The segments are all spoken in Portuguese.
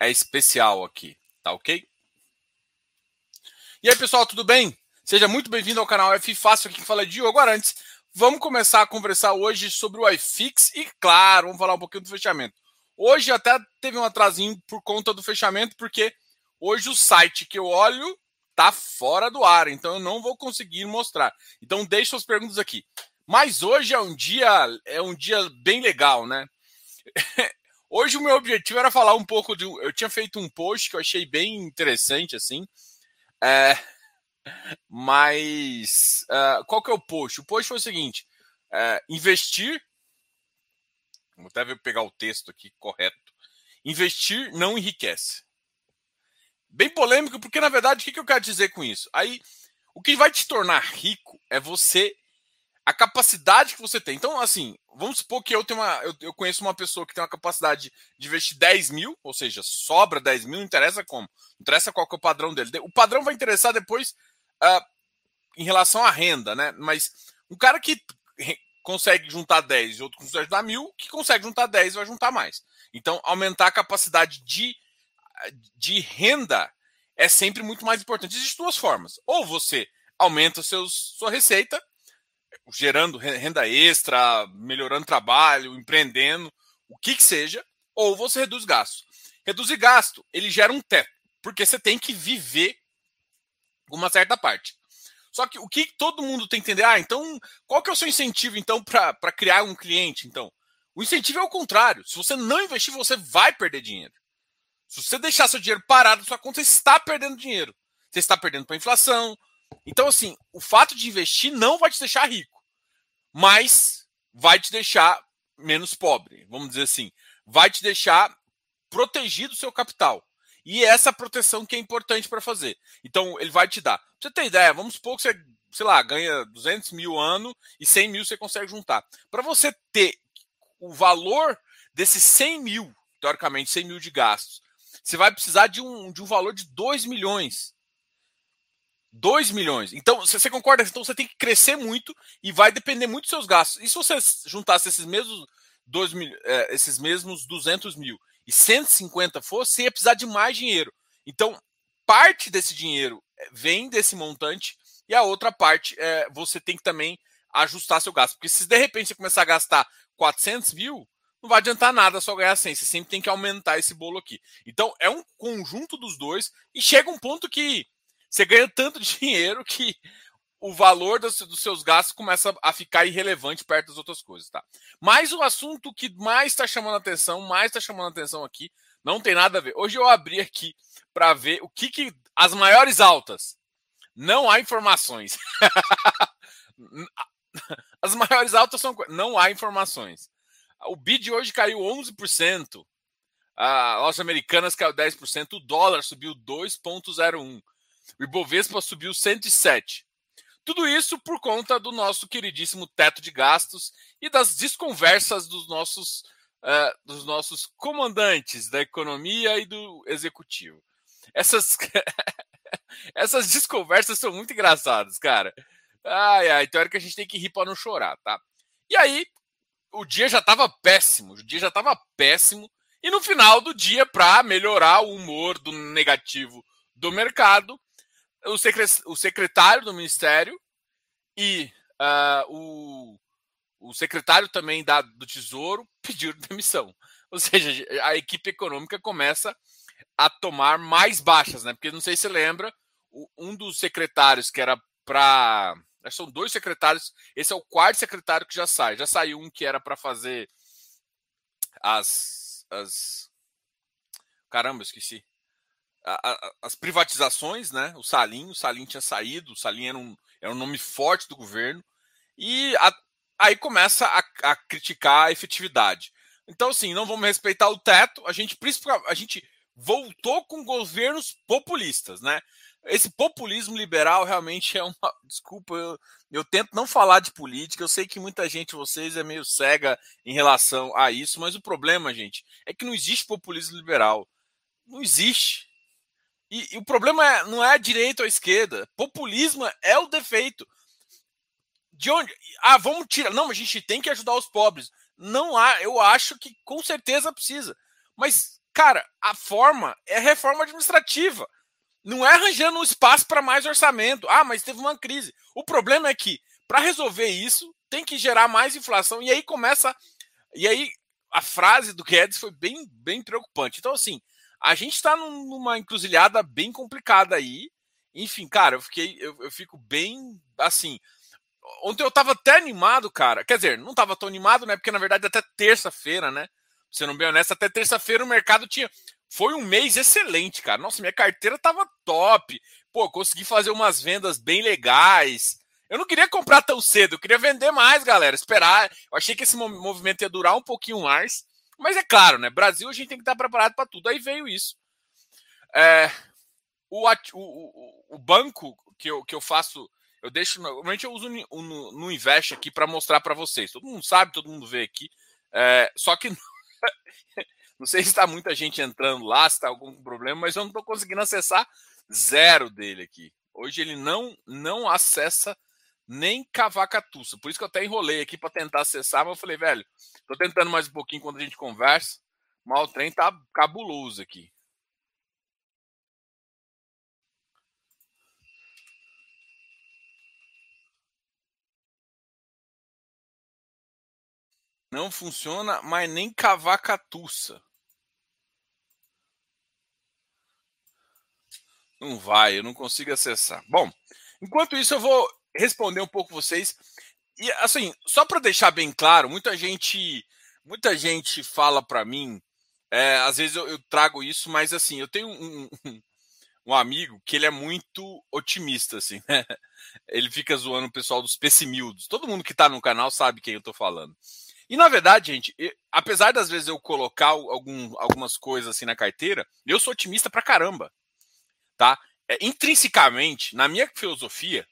é especial aqui, tá ok? E aí, pessoal, tudo bem? Seja muito bem-vindo ao canal F Fácil, aqui que fala é Diogo Arantes. Vamos começar a conversar hoje sobre o iFix e, claro, vamos falar um pouquinho do fechamento. Hoje até teve um atrasinho por conta do fechamento, porque hoje o site que eu olho tá fora do ar, então eu não vou conseguir mostrar. Então deixa as perguntas aqui. Mas hoje é um dia é um dia bem legal, né? hoje o meu objetivo era falar um pouco de eu tinha feito um post que eu achei bem interessante assim. É, mas uh, qual que é o post? O post foi o seguinte: uh, investir. Vou até pegar o texto aqui correto. Investir não enriquece. Bem polêmico, porque na verdade o que, que eu quero dizer com isso? Aí, o que vai te tornar rico é você a capacidade que você tem. Então, assim, vamos supor que eu tenho uma. Eu, eu, conheço uma pessoa que tem uma capacidade de investir 10 mil, ou seja, sobra 10 mil, não interessa como. Não interessa qual que é o padrão dele. O padrão vai interessar depois uh, em relação à renda, né? Mas um cara que consegue juntar 10 e outro consegue juntar mil, que consegue juntar 10 vai juntar mais. Então, aumentar a capacidade de de renda é sempre muito mais importante. Existem duas formas. Ou você aumenta seus, sua receita, gerando renda extra, melhorando trabalho, empreendendo, o que que seja, ou você reduz gastos. Reduzir gasto, ele gera um teto, porque você tem que viver uma certa parte. Só que o que todo mundo tem que entender, ah, então, qual que é o seu incentivo, então, para criar um cliente, então? O incentivo é o contrário. Se você não investir, você vai perder dinheiro. Se você deixar seu dinheiro parado na sua conta, você está perdendo dinheiro. Você está perdendo para inflação. Então, assim, o fato de investir não vai te deixar rico, mas vai te deixar menos pobre, vamos dizer assim. Vai te deixar protegido o seu capital. E é essa proteção que é importante para fazer. Então, ele vai te dar. Pra você ter ideia, vamos supor que você, sei lá, ganha 200 mil ano e 100 mil você consegue juntar. Para você ter o valor desses 100 mil, teoricamente, 100 mil de gastos, você vai precisar de um, de um valor de 2 milhões. 2 milhões. Então, você concorda? Então você tem que crescer muito e vai depender muito dos seus gastos. E se você juntasse esses mesmos, 2 mil, é, esses mesmos 200 mil e 150 fosse, você ia precisar de mais dinheiro. Então, parte desse dinheiro é, vem desse montante e a outra parte é, você tem que também ajustar seu gasto. Porque se de repente você começar a gastar 400 mil, não vai adiantar nada só ganhar 100. Você sempre tem que aumentar esse bolo aqui. Então, é um conjunto dos dois e chega um ponto que você ganha tanto dinheiro que o valor dos, dos seus gastos começa a ficar irrelevante perto das outras coisas, tá? Mas o assunto que mais está chamando atenção, mais está chamando atenção aqui, não tem nada a ver. Hoje eu abri aqui para ver o que, que as maiores altas. Não há informações. as maiores altas são não há informações. O BID hoje caiu 11%. A lojas americanas caiu 10%. O dólar subiu 2,01%. O Ibovespa subiu 107%. Tudo isso por conta do nosso queridíssimo teto de gastos e das desconversas dos nossos, uh, dos nossos comandantes da economia e do executivo. Essas, essas desconversas são muito engraçadas, cara. Ai, ai, então que a gente tem que rir para não chorar, tá? E aí, o dia já estava péssimo, o dia já estava péssimo. E no final do dia, para melhorar o humor do negativo do mercado, o, o secretário do Ministério e uh, o, o secretário também da, do Tesouro pediram demissão. Ou seja, a equipe econômica começa a tomar mais baixas, né? Porque não sei se lembra, um dos secretários que era para são dois secretários. Esse é o quarto secretário que já sai. Já saiu um que era para fazer as, as. Caramba, esqueci. As privatizações, né? O Salim, o Salim tinha saído, o Salim era um, era um nome forte do governo. E a, aí começa a, a, criticar a efetividade. Então, assim, não vamos respeitar o teto. A gente, a gente voltou com governos populistas, né? esse populismo liberal realmente é uma. Desculpa, eu, eu tento não falar de política. Eu sei que muita gente, vocês, é meio cega em relação a isso, mas o problema, gente, é que não existe populismo liberal. Não existe. E, e o problema é, não é a direita ou a esquerda. Populismo é o defeito. De onde? Ah, vamos tirar. Não, a gente tem que ajudar os pobres. Não há. Eu acho que com certeza precisa. Mas cara, a forma é reforma administrativa. Não é arranjando um espaço para mais orçamento. Ah, mas teve uma crise. O problema é que, para resolver isso, tem que gerar mais inflação. E aí começa. E aí a frase do Guedes foi bem, bem preocupante. Então, assim, a gente está numa encruzilhada bem complicada aí. Enfim, cara, eu fiquei. Eu, eu fico bem assim. Ontem eu tava até animado, cara. Quer dizer, não tava tão animado, né? Porque na verdade até terça-feira, né? Você não bem honesto, até terça-feira o mercado tinha. Foi um mês excelente, cara. Nossa, minha carteira tava top. Pô, consegui fazer umas vendas bem legais. Eu não queria comprar tão cedo, eu queria vender mais, galera. Esperar. Eu achei que esse movimento ia durar um pouquinho mais. Mas é claro, né? Brasil a gente tem que estar preparado para tudo. Aí veio isso. É, o, o, o, banco que eu, que eu faço, eu deixo. Normalmente eu uso no, no Invest aqui para mostrar para vocês. Todo mundo sabe, todo mundo vê aqui. É, só que não sei se está muita gente entrando lá, se está algum problema, mas eu não estou conseguindo acessar zero dele aqui. Hoje ele não não acessa nem cavacatuça. Por isso que eu até enrolei aqui para tentar acessar, mas eu falei, velho, tô tentando mais um pouquinho quando a gente conversa. Mas o trem tá cabuloso aqui. Não funciona, mas nem cavacatuça. Não vai, eu não consigo acessar. Bom, enquanto isso eu vou responder um pouco vocês. E assim, só para deixar bem claro, muita gente, muita gente fala para mim, é, às vezes eu, eu, trago isso, mas assim, eu tenho um, um, amigo que ele é muito otimista, assim, né? Ele fica zoando o pessoal dos pessimildos. Todo mundo que está no canal sabe quem eu estou falando. E na verdade, gente, eu, apesar das vezes eu colocar algum, algumas coisas assim na carteira, eu sou otimista pra caramba, tá? É, intrinsecamente, na minha filosofia,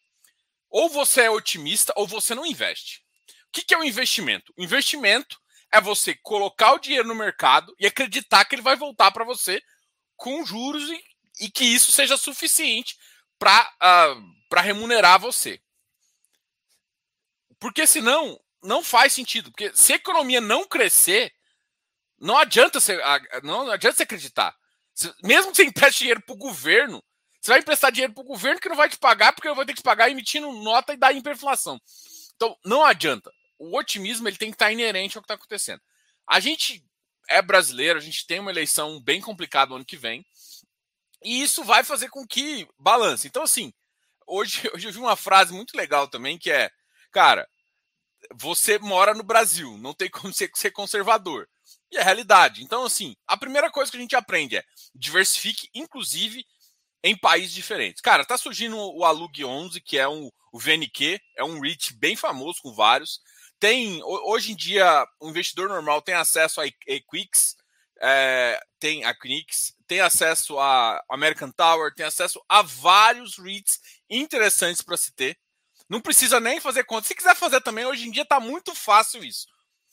ou você é otimista ou você não investe. O que, que é o um investimento? O investimento é você colocar o dinheiro no mercado e acreditar que ele vai voltar para você com juros e, e, que isso seja suficiente para uh, ah, remunerar você. Porque senão não faz sentido. Porque se a economia não crescer, não adianta você, não adianta você acreditar. Mesmo que você empreste dinheiro para o governo, você vai emprestar dinheiro para o governo que não vai te pagar, porque eu vou ter que pagar emitindo nota e dar hiperinflação. Então, não adianta. O otimismo ele tem que estar inerente ao que está acontecendo. A gente é brasileiro, a gente tem uma eleição bem complicada no ano que vem, e isso vai fazer com que balance. Então, assim, hoje, hoje eu vi uma frase muito legal também, que é, cara, você mora no Brasil, não tem como ser, ser conservador. E é realidade. Então, assim, a primeira coisa que a gente aprende é diversifique, inclusive, em países diferentes. Cara, tá surgindo o Alug 11, que é um o VNQ, é um REIT bem famoso com vários. Tem hoje em dia o investidor normal tem acesso a Equix, é, tem a Quinix, tem acesso a American Tower, tem acesso a vários REITs interessantes para se ter. Não precisa nem fazer conta. Se quiser fazer também, hoje em dia está muito fácil isso.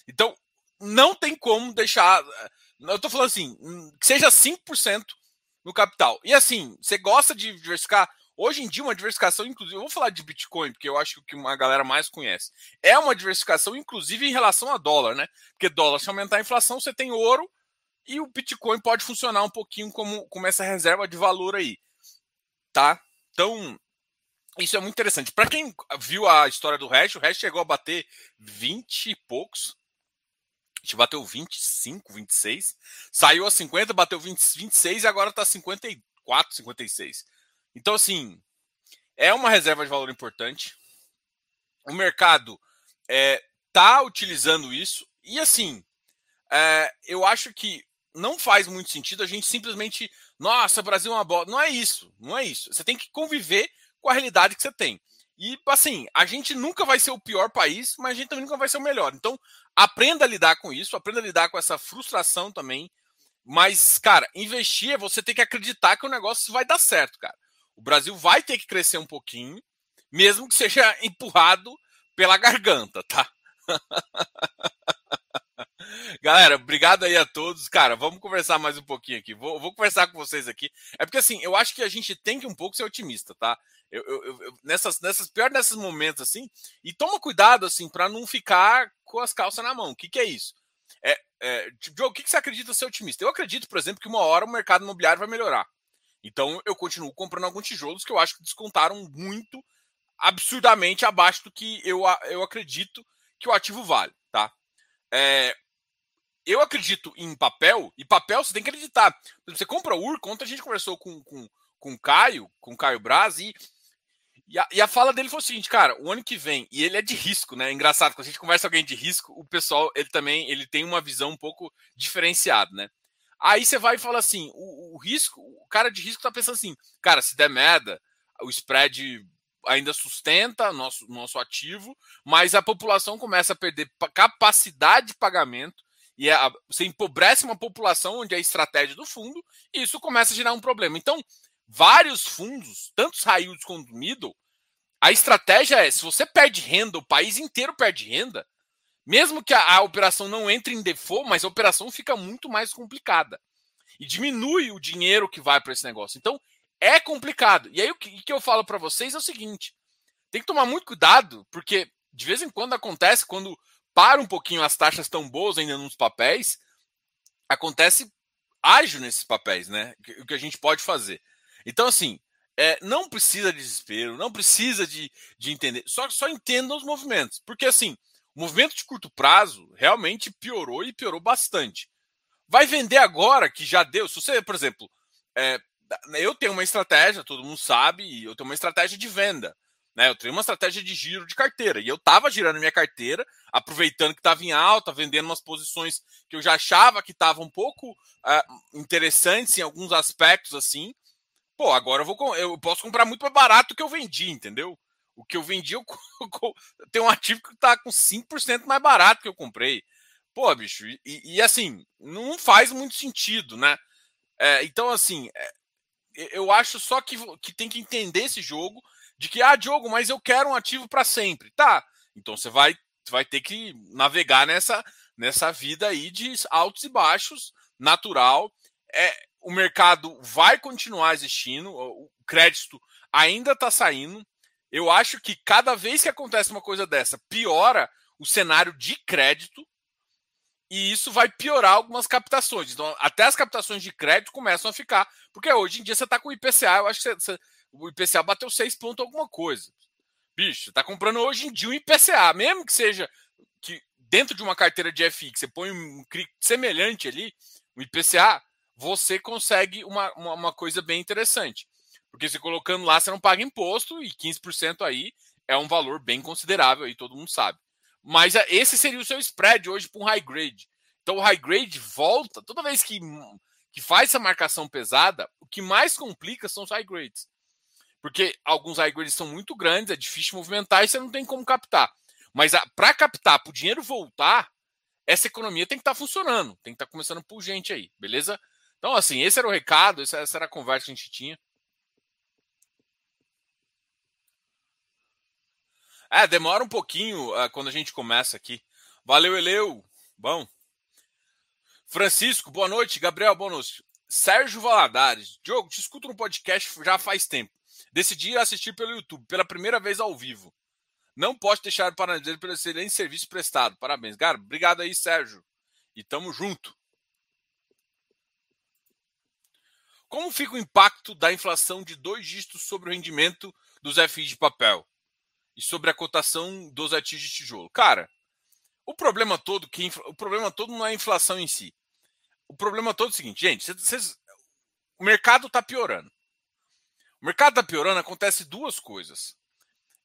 Então, não tem como deixar. Eu estou falando assim, que seja 5% no capital. E assim, você gosta de diversificar? Hoje em dia, uma diversificação, inclusive, eu vou falar de Bitcoin, porque eu acho que uma galera mais conhece. É uma diversificação, inclusive, em relação a dólar, né? Porque dólar, se aumentar a inflação, você tem ouro e o Bitcoin pode funcionar um pouquinho como, como essa reserva de valor aí. Tá? Então, isso é muito interessante. Para quem viu a história do Hash, o Hash chegou a bater 20 e poucos gente bateu 25, 26. Saiu a 50, bateu 20, 26 e agora está 54, 56. Então, assim, é uma reserva de valor importante. O mercado é, tá utilizando isso. E, assim, é, eu acho que não faz muito sentido a gente simplesmente. Nossa, Brasil é uma bola. Não é isso. Não é isso. Você tem que conviver com a realidade que você tem. E, assim, a gente nunca vai ser o pior país, mas a gente também nunca vai ser o melhor. Então, aprenda a lidar com isso, aprenda a lidar com essa frustração também. Mas, cara, investir é você ter que acreditar que o negócio vai dar certo, cara. O Brasil vai ter que crescer um pouquinho, mesmo que seja empurrado pela garganta, tá? Galera, obrigado aí a todos. Cara, vamos conversar mais um pouquinho aqui. Vou, vou, conversar com vocês aqui. É porque assim, eu acho que a gente tem que um pouco ser otimista, tá? Eu, eu, eu, nessas, nessas, pior nesses momentos assim, e toma cuidado assim para não ficar com as calças na mão. O que, que é isso? É, é, Joe, o que você acredita ser otimista? Eu acredito, por exemplo, que uma hora o mercado imobiliário vai melhorar. Então eu continuo comprando alguns tijolos que eu acho que descontaram muito, absurdamente abaixo do que eu, eu acredito que o ativo vale, tá? É, eu acredito em papel, e papel você tem que acreditar. Você compra o UR, ontem a gente conversou com, com, com o Caio, com o Caio Braz, e, e, a, e a fala dele foi o seguinte, cara, o ano que vem, e ele é de risco, né? Engraçado, quando a gente conversa com alguém de risco, o pessoal, ele também ele tem uma visão um pouco diferenciada, né? Aí você vai e fala assim, o, o risco, o cara de risco tá pensando assim, cara, se der merda, o spread ainda sustenta nosso, nosso ativo, mas a população começa a perder capacidade de pagamento, e a, você empobrece uma população onde é a estratégia do fundo, e isso começa a gerar um problema. Então, vários fundos, tanto high quanto middle, a estratégia é, se você perde renda, o país inteiro perde renda, mesmo que a, a operação não entre em default, mas a operação fica muito mais complicada. E diminui o dinheiro que vai para esse negócio. Então, é complicado. E aí, o que, que eu falo para vocês é o seguinte: tem que tomar muito cuidado, porque de vez em quando acontece, quando para um pouquinho as taxas tão boas ainda nos papéis, acontece ágil nesses papéis, né? O que a gente pode fazer. Então, assim, é, não precisa de desespero, não precisa de, de entender, só, só entenda os movimentos. Porque, assim, o movimento de curto prazo realmente piorou e piorou bastante. Vai vender agora que já deu. Se você, por exemplo, é, eu tenho uma estratégia, todo mundo sabe, eu tenho uma estratégia de venda. Né? Eu tenho uma estratégia de giro de carteira. E eu estava girando minha carteira, aproveitando que estava em alta, vendendo umas posições que eu já achava que estavam um pouco uh, interessantes em alguns aspectos assim. Pô, agora eu vou eu posso comprar muito mais barato do que eu vendi, entendeu? O que eu vendi, eu, eu tenho um ativo que está com 5% mais barato que eu comprei. Pô, bicho, e, e, assim, não faz muito sentido, né? É, então, assim, é, eu acho só que, que tem que entender esse jogo de que, ah, Diogo, mas eu quero um ativo para sempre. Tá, então você vai, vai ter que navegar nessa, nessa vida aí de altos e baixos, natural. É, o mercado vai continuar existindo, o crédito ainda está saindo. Eu acho que cada vez que acontece uma coisa dessa, piora o cenário de crédito e isso vai piorar algumas captações. Então, até as captações de crédito começam a ficar. Porque hoje em dia você está com o IPCA, eu acho que você, você, o IPCA bateu 6 pontos alguma coisa. Bicho, você está comprando hoje em dia um IPCA, mesmo que seja que dentro de uma carteira de FI, que você põe um semelhante ali, um IPCA, você consegue uma, uma, uma coisa bem interessante. Porque você colocando lá, você não paga imposto e 15% aí é um valor bem considerável, aí todo mundo sabe. Mas é, esse seria o seu spread hoje para um high grade. Então o high grade volta, toda vez que, que faz essa marcação pesada, o que mais complica são os high grades. Porque alguns high grades são muito grandes, é difícil movimentar e você não tem como captar. Mas para captar, para o dinheiro voltar, essa economia tem que estar tá funcionando, tem que estar tá começando por gente aí, beleza? Então, assim, esse era o recado, essa, era a conversa que a gente tinha. É, demora um pouquinho uh, quando a gente começa aqui. Valeu, Eleu. Bom. Francisco, boa noite. Gabriel, boa noite. Sérgio Valadares. Diogo, te escuto no podcast já faz tempo. Decidi assistir pelo YouTube, pela primeira vez ao vivo. Não posso deixar de parabéns pelo excelente serviço prestado. Parabéns. Cara, obrigado aí, Sérgio. E tamo junto. Como fica o impacto da inflação de dois dígitos sobre o rendimento dos FIs de papel? e sobre a cotação dos ativos de tijolo. Cara, o problema todo que o problema todo não é a inflação em si. O problema todo é o seguinte, gente, vocês, o mercado está piorando. O mercado está piorando, acontece duas coisas.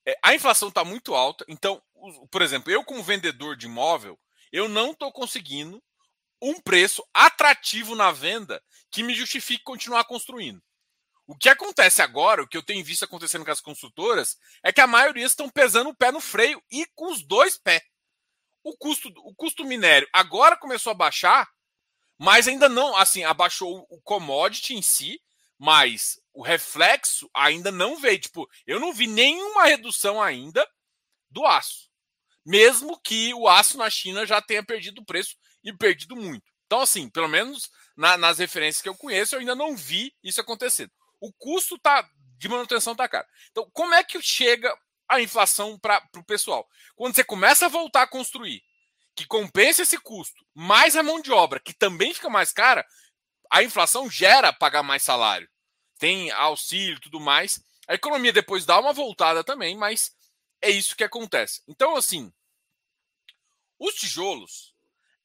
É, a inflação está muito alta, então, por exemplo, eu como vendedor de imóvel, eu não estou conseguindo um preço atrativo na venda que me justifique continuar construindo. O que acontece agora, o que eu tenho visto acontecendo com as construtoras, é que a maioria estão pesando o pé no freio e com os dois pés. O custo, o custo minério agora começou a baixar, mas ainda não, assim, abaixou o commodity em si, mas o reflexo ainda não veio. Tipo, eu não vi nenhuma redução ainda do aço. Mesmo que o aço na China já tenha perdido o preço e perdido muito. Então, assim, pelo menos na, nas referências que eu conheço, eu ainda não vi isso acontecendo o custo tá, de manutenção está caro. Então, como é que chega a inflação para o pessoal? Quando você começa a voltar a construir que compensa esse custo, mais a mão de obra, que também fica mais cara, a inflação gera pagar mais salário. Tem auxílio e tudo mais. A economia depois dá uma voltada também, mas é isso que acontece. Então, assim, os tijolos,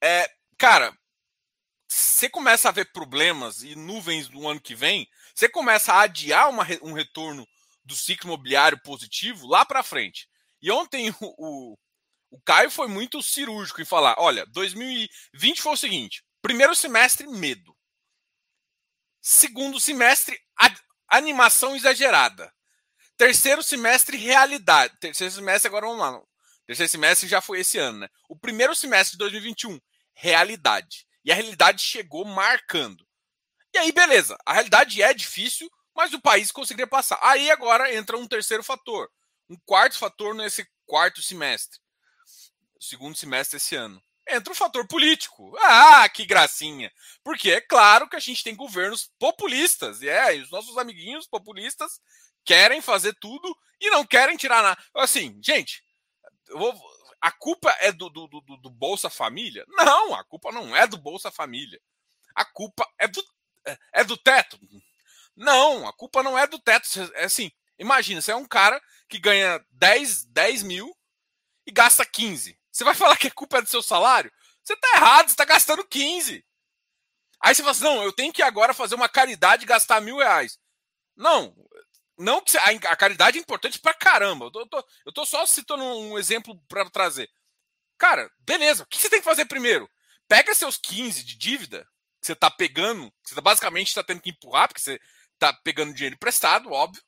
é, cara, você começa a ver problemas e nuvens no ano que vem, você começa a adiar uma, um retorno do ciclo imobiliário positivo lá para frente. E ontem o, o, o, Caio foi muito cirúrgico em falar: olha, 2020 foi o seguinte: primeiro semestre, medo. Segundo semestre, animação exagerada. Terceiro semestre, realidade. Terceiro semestre, agora vamos lá. Terceiro semestre já foi esse ano, né? O primeiro semestre de 2021, realidade. E a realidade chegou marcando. E aí, beleza. A realidade é difícil, mas o país conseguiria passar. Aí agora entra um terceiro fator. Um quarto fator nesse quarto semestre. Segundo semestre esse ano. Entra o fator político. Ah, que gracinha. Porque é claro que a gente tem governos populistas. E é, e os nossos amiguinhos populistas querem fazer tudo e não querem tirar nada. Assim, gente, vou, a culpa é do, do, do, do, Bolsa Família? Não, a culpa não é do Bolsa Família. A culpa é do, é, é do teto. Não, a culpa não é do teto. É assim, imagina, você é um cara que ganha 10, 10 mil e gasta 15. Você vai falar que a culpa é do seu salário? Você tá errado, você tá gastando 15. Aí você fala assim, não, eu tenho que agora fazer uma caridade e gastar mil reais. Não, não que a, caridade é importante pra caramba. Eu tô, eu tô, eu tô só citando um exemplo para trazer. Cara, beleza. O que você tem que fazer primeiro? Pega seus 15 de dívida que você tá pegando, que você tá, basicamente está tendo que empurrar, porque você tá pegando dinheiro emprestado, óbvio.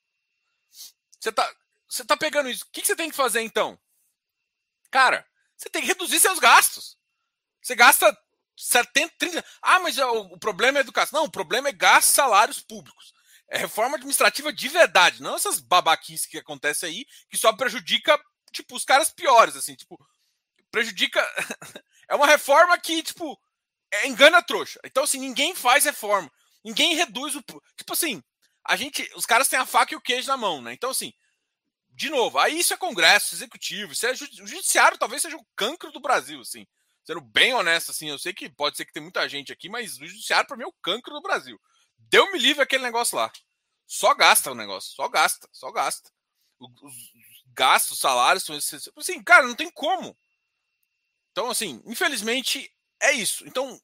Você tá, você tá pegando isso. O que você tem que fazer então? Cara, você tem que reduzir seus gastos. Você gasta 70, 30. Ah, mas o, o problema é educação. Não, o problema é gastos salários públicos. É reforma administrativa de verdade, não essas babaquices que acontecem aí, que só prejudica, tipo, os caras piores, assim, tipo, prejudica. é uma reforma que, tipo, é, engana a trouxa. Então, assim, ninguém faz reforma. Ninguém reduz o. Tipo assim, a gente. Os caras têm a faca e o queijo na mão, né? Então, assim, de novo, aí isso é Congresso, Executivo, isso é o Judiciário talvez seja o cancro do Brasil, assim. Sendo bem honesto, assim, eu sei que pode ser que tem muita gente aqui, mas o Judiciário, para mim, é o cancro do Brasil. Deu me livre aquele negócio lá. Só gasta o negócio, só gasta, só gasta. Os gastos, salários. Assim, cara, não tem como. Então, assim, infelizmente é isso. Então,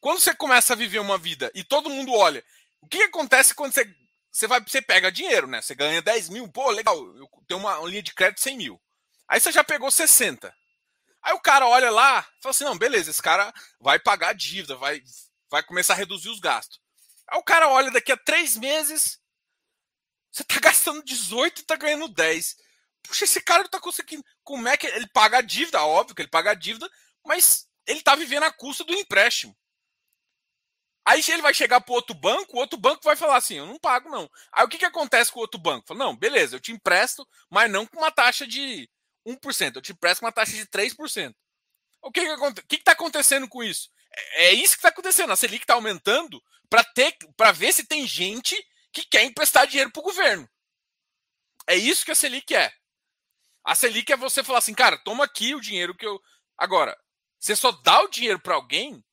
quando você começa a viver uma vida e todo mundo olha, o que, acontece quando você, você vai, você pega dinheiro, né? Você ganha 10 mil, pô, legal, eu tenho uma, linha de crédito 100 mil. Aí você já pegou 60. Aí o cara olha lá fala assim: não, beleza, esse cara vai pagar a dívida, vai, vai começar a reduzir os gastos. Aí o cara olha daqui a três meses, você tá gastando 18 e tá ganhando 10. Puxa, esse cara não tá conseguindo. Como é que ele paga a dívida? Óbvio que ele paga a dívida, mas ele tá vivendo a custa do empréstimo. Aí ele vai chegar pro outro banco, o outro banco vai falar assim: eu não pago, não. Aí o que, que acontece com o outro banco? Fala, não, beleza, eu te empresto, mas não com uma taxa de 1%, eu te empresto com uma taxa de 3%. O que, que, que, que tá acontecendo com isso? É, é isso que está acontecendo. A Selic está aumentando para ter, para ver se tem gente que quer emprestar dinheiro para o governo. É isso que a Selic é. A Selic é você falar assim, cara, toma aqui o dinheiro que eu. Agora, você só dá o dinheiro para alguém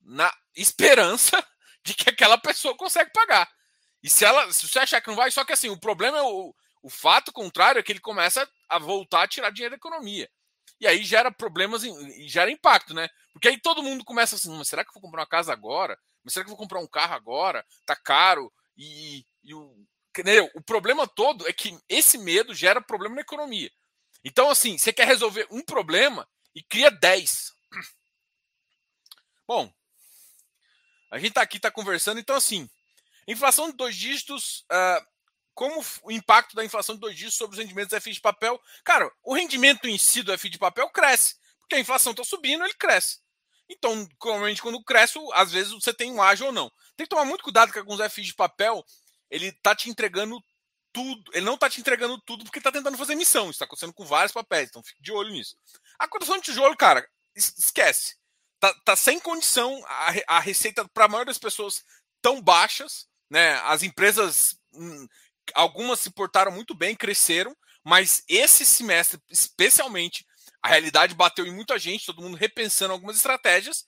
na esperança de que aquela pessoa consegue pagar. E se ela, se você achar que não vai, só que assim, o problema é o, o fato contrário é que ele começa a voltar a tirar dinheiro da economia. E aí gera problemas e gera impacto, né? Porque aí todo mundo começa assim, mas será que eu vou comprar uma casa agora? Mas será que eu vou comprar um carro agora? Tá caro. E, e o, entendeu? o problema todo é que esse medo gera problema na economia. Então, assim, você quer resolver um problema e cria 10. Bom, a gente tá aqui, tá conversando, então assim, inflação de dois dígitos, uh, como o impacto da inflação de dois dígitos sobre os rendimentos do FI de papel. Cara, o rendimento em si do FI de papel cresce, porque a inflação está subindo, ele cresce. Então, normalmente, quando cresce, às vezes você tem um ágio ou não. Tem que tomar muito cuidado com alguns FIs de papel, ele tá te entregando tudo. Ele não tá te entregando tudo porque tá tentando fazer missão. Isso tá acontecendo com vários papéis, então fique de olho nisso. A cotação de tijolo, cara, esquece. Tá, tá sem condição, a, a receita para a maioria das pessoas tão baixas, né? As empresas hum, algumas se portaram muito bem, cresceram, mas esse semestre, especialmente, A realidade bateu em muita gente, todo mundo repensando algumas estratégias.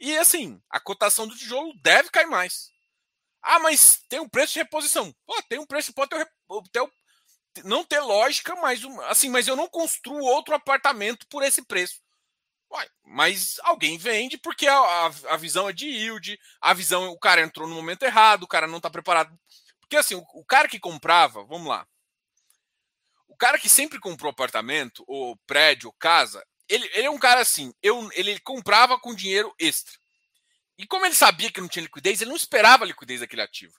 E assim, a cotação do tijolo deve cair mais. Ah, mas tem um preço de reposição. Pô, tem um preço, pode ter, ter não ter lógica, mas assim, mas eu não construo outro apartamento por esse preço. Uai, mas alguém vende porque a, a, a, visão é de yield, a visão, o cara entrou no momento errado, o cara não está preparado. Porque assim, o, o, cara que comprava, vamos lá. O cara que sempre comprou apartamento, ou prédio, ou casa, ele, ele é um cara assim, eu, ele comprava com dinheiro extra. E como ele sabia que não tinha liquidez, ele não esperava a liquidez daquele ativo.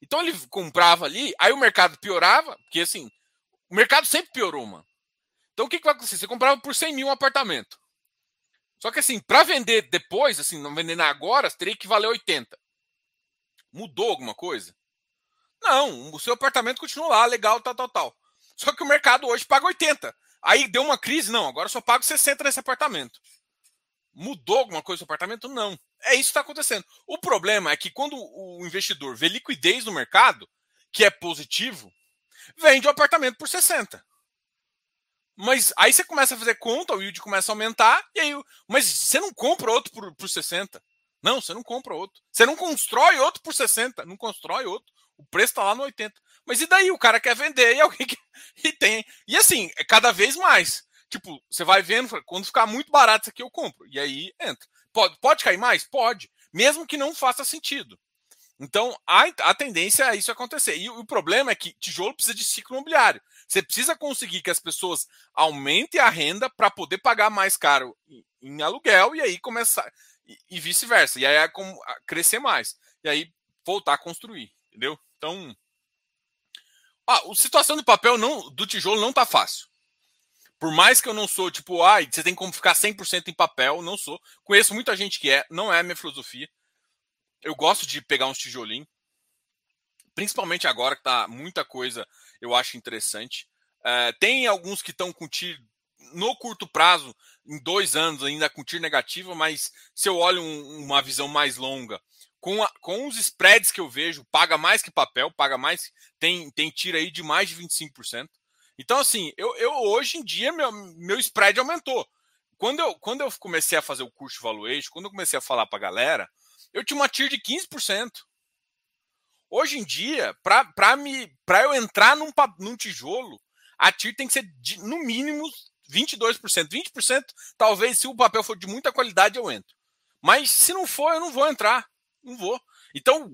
Então ele comprava ali, aí o mercado piorava, porque assim, o mercado sempre piorou, mano. Então o que, que vai acontecer? Você comprava por 100 mil um apartamento. Só que assim, para vender depois, assim, não vender agora, teria que valer 80. Mudou alguma coisa? Não, o seu apartamento continua lá, legal, tal, tal, tal. Só que o mercado hoje paga 80. Aí deu uma crise, não, agora só pago 60 nesse apartamento. Mudou alguma coisa no apartamento? Não. É isso que está acontecendo. O problema é que quando o investidor vê liquidez no mercado, que é positivo, vende o apartamento por 60. Mas aí você começa a fazer conta, o yield começa a aumentar, e aí. Mas você não compra outro por, por 60. Não, você não compra outro. Você não constrói outro por 60. Não constrói outro. O preço está lá no 80. Mas e daí? O cara quer vender e alguém que. E tem. E assim, é cada vez mais. Tipo, você vai vendo, quando ficar muito barato isso aqui, eu compro. E aí entra. Pode, pode cair mais? Pode. Mesmo que não faça sentido. Então, a, a tendência é isso acontecer. E o, o problema é que tijolo precisa de ciclo imobiliário. Você precisa conseguir que as pessoas aumentem a renda para poder pagar mais caro em, em, aluguel e aí começar. E, e vice-versa. E aí é como, crescer mais. E aí voltar a construir. Entendeu? Então. Ah, a situação do papel não, do tijolo não tá fácil. Por mais que eu não sou, tipo, ah, você tem como ficar 100% em papel, não sou. Conheço muita gente que é, não é a minha filosofia. Eu gosto de pegar uns tijolinhos. Principalmente agora que tá muita coisa, eu acho interessante. É, tem alguns que estão com tiro no curto prazo, em dois anos ainda com tiro negativo, mas se eu olho um, uma visão mais longa, com, a, com os spreads que eu vejo, paga mais que papel, paga mais, tem, tem tiro aí de mais de 25%. Então, assim, eu, eu hoje em dia, meu, meu spread aumentou. Quando eu, quando eu comecei a fazer o curso de valuation, quando eu comecei a falar para a galera, eu tinha uma TIR de 15%. Hoje em dia, para eu entrar num, num tijolo, a TIR tem que ser de, no mínimo 22%. 20%, talvez, se o papel for de muita qualidade, eu entro. Mas se não for, eu não vou entrar. Não vou. Então,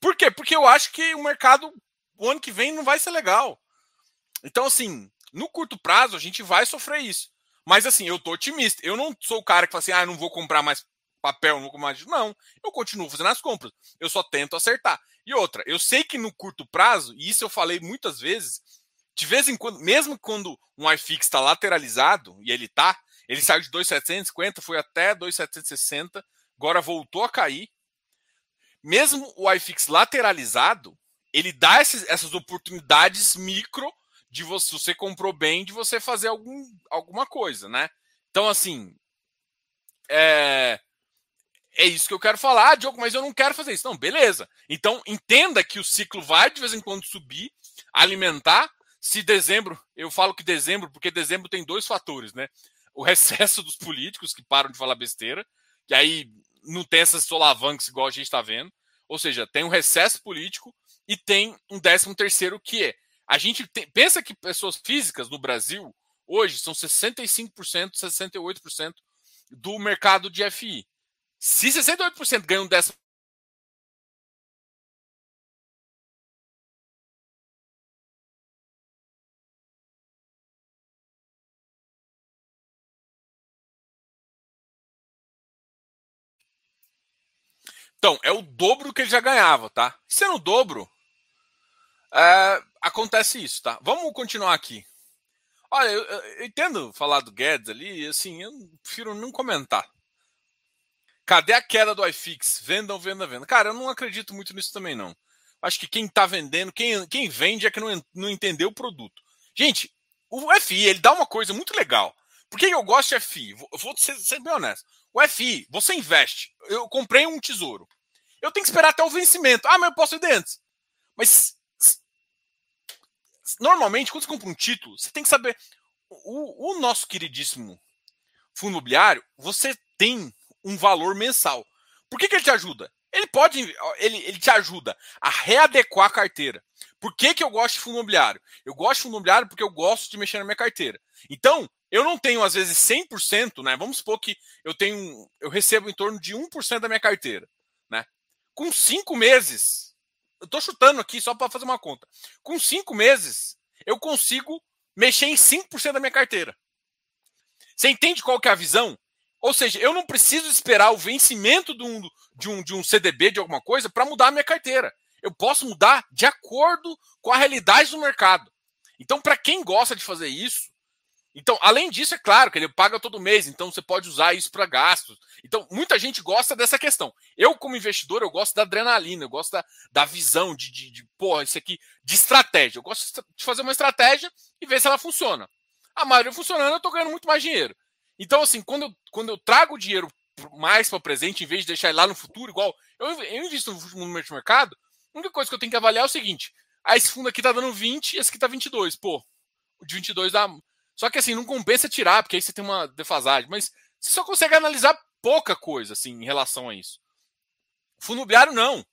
por quê? Porque eu acho que o mercado, o ano que vem, não vai ser legal. Então, assim, no curto prazo, a gente vai sofrer isso. Mas, assim, eu tô otimista. Eu não sou o cara que fala assim, ah, não vou comprar mais papel, não vou comprar mais. Não, eu continuo fazendo as compras. Eu só tento acertar. E outra, eu sei que no curto prazo, e isso eu falei muitas vezes, de vez em quando, mesmo quando um iFix está lateralizado, e ele tá, ele saiu de 2,750, foi até 2,760, agora voltou a cair. Mesmo o iFix lateralizado, ele dá esses, essas oportunidades micro de você, você comprou bem, de você fazer algum, alguma coisa, né? Então, assim, é, é isso que eu quero falar, ah, Diogo, mas eu não quero fazer isso. Não, beleza. Então, entenda que o ciclo vai de vez em quando subir, alimentar. Se dezembro, eu falo que dezembro, porque dezembro tem dois fatores, né? O recesso dos políticos que param de falar besteira, que aí não tem essas solavancas igual a gente está vendo. Ou seja, tem um recesso político e tem um décimo terceiro que é a gente tem, pensa que pessoas físicas no Brasil hoje são 65%, 68% do mercado de FI. Se 68% ganham dessa Então, é o dobro que ele já ganhava, tá? Sendo o dobro, é, acontece isso, tá? Vamos continuar aqui. Olha, eu, eu, entendo falar do Guedes ali, assim, eu prefiro não comentar. Cadê a queda do iFix? Vendam, venda, venda. Cara, eu não acredito muito nisso também, não. Acho que quem tá vendendo, quem, quem vende é que não, não entendeu o produto. Gente, o FI, ele dá uma coisa muito legal. Por que eu gosto de FI? Vou, vou ser, ser bem honesto. O FI, você investe. Eu comprei um tesouro. Eu tenho que esperar até o vencimento. Ah, mas eu posso vender antes. Mas normalmente, quando você compra um título, você tem que saber o, o nosso queridíssimo fundo imobiliário, você tem um valor mensal. Por que, que ele te ajuda? Ele pode, ele, ele te ajuda a readequar a carteira. Por que, que eu gosto de fundo imobiliário? Eu gosto de fundo imobiliário porque eu gosto de mexer na minha carteira. Então, eu não tenho, às vezes, 100%, né? Vamos supor que eu tenho, eu recebo em torno de 1% da minha carteira, né? Com cinco meses, eu estou chutando aqui só para fazer uma conta. Com cinco meses, eu consigo mexer em 5% da minha carteira. Você entende qual que é a visão? Ou seja, eu não preciso esperar o vencimento de um, de um, de um CDB, de alguma coisa, para mudar a minha carteira. Eu posso mudar de acordo com a realidade do mercado. Então, para quem gosta de fazer isso, então, além disso, é claro que ele paga todo mês, então você pode usar isso para gastos. Então, muita gente gosta dessa questão. Eu, como investidor, eu gosto da adrenalina, eu gosto da, da visão de, de, de, porra, isso aqui, de estratégia. Eu gosto de fazer uma estratégia e ver se ela funciona. A maioria funcionando, eu estou ganhando muito mais dinheiro. Então, assim, quando eu, quando eu trago o dinheiro mais para o presente, em vez de deixar ele lá no futuro, igual eu, eu invisto no mercado, a única coisa que eu tenho que avaliar é o seguinte: ah, esse fundo aqui está dando 20 e esse aqui está 22. Pô, o de 22 dá. Só que assim, não compensa tirar, porque aí você tem uma defasagem. Mas você só consegue analisar pouca coisa, assim, em relação a isso. Fundo imobiliário, não.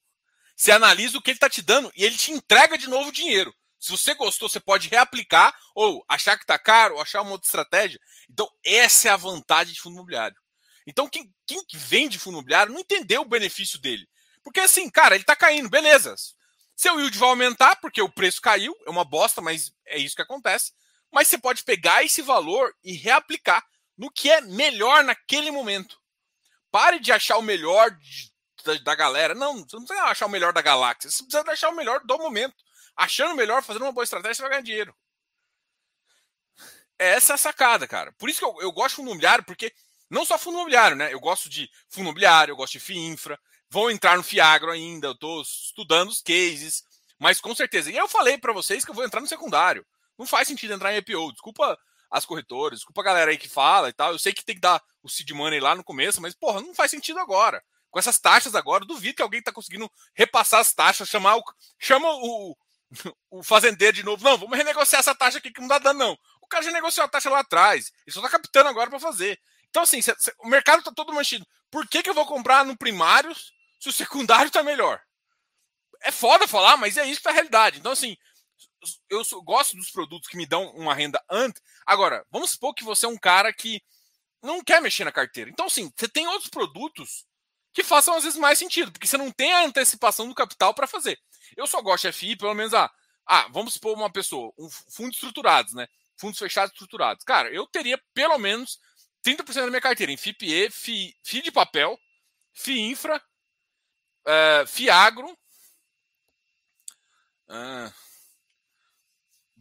Você analisa o que ele está te dando e ele te entrega de novo o dinheiro. Se você gostou, você pode reaplicar ou achar que está caro, ou achar uma outra estratégia. Então, essa é a vantagem de fundo imobiliário. Então, quem, quem vende fundo imobiliário não entendeu o benefício dele. Porque assim, cara, ele está caindo, beleza. Seu yield vai aumentar porque o preço caiu, é uma bosta, mas é isso que acontece. Mas você pode pegar esse valor e reaplicar no que é melhor naquele momento. Pare de achar o melhor de, da, da, galera. Não, você não precisa achar o melhor da galáxia. Você precisa achar o melhor do momento achando melhor, fazendo uma boa estratégia, você vai ganhar dinheiro. Essa é a sacada, cara. Por isso que eu, eu gosto de fundo imobiliário, porque não só fundo imobiliário, né? Eu gosto de fundo imobiliário, eu gosto de FII infra, vou entrar no Fiagro ainda, eu tô estudando os cases, mas com certeza. E eu falei para vocês que eu vou entrar no secundário. Não faz sentido entrar em IPO. Desculpa as corretoras, desculpa a galera aí que fala e tal. Eu sei que tem que dar o seed money lá no começo, mas porra, não faz sentido agora. Com essas taxas agora, duvido que alguém tá conseguindo repassar as taxas, chamar o chama o, o fazendeiro de novo. Não, vamos renegociar essa taxa aqui que não dá dano, não. O cara já negociou a taxa lá atrás. Ele só tá captando agora para fazer. Então, assim, cê, cê, o mercado tá todo manchido. Por que, que eu vou comprar no primário se o secundário tá melhor? É foda falar, mas é isso que é a realidade. Então, assim, eu gosto dos produtos que me dão uma renda antes. Agora, vamos supor que você é um cara que não quer mexer na carteira. Então, assim, você tem outros produtos que façam às vezes mais sentido, porque você não tem a antecipação do capital para fazer. Eu só gosto de FI, pelo menos, ah, ah, vamos supor uma pessoa, um fundos estruturados, né? Fundos fechados estruturados. Cara, eu teria pelo menos 30% da minha carteira em FIPE, FI, FI de papel, FI infra, uh, FI agro. Uh,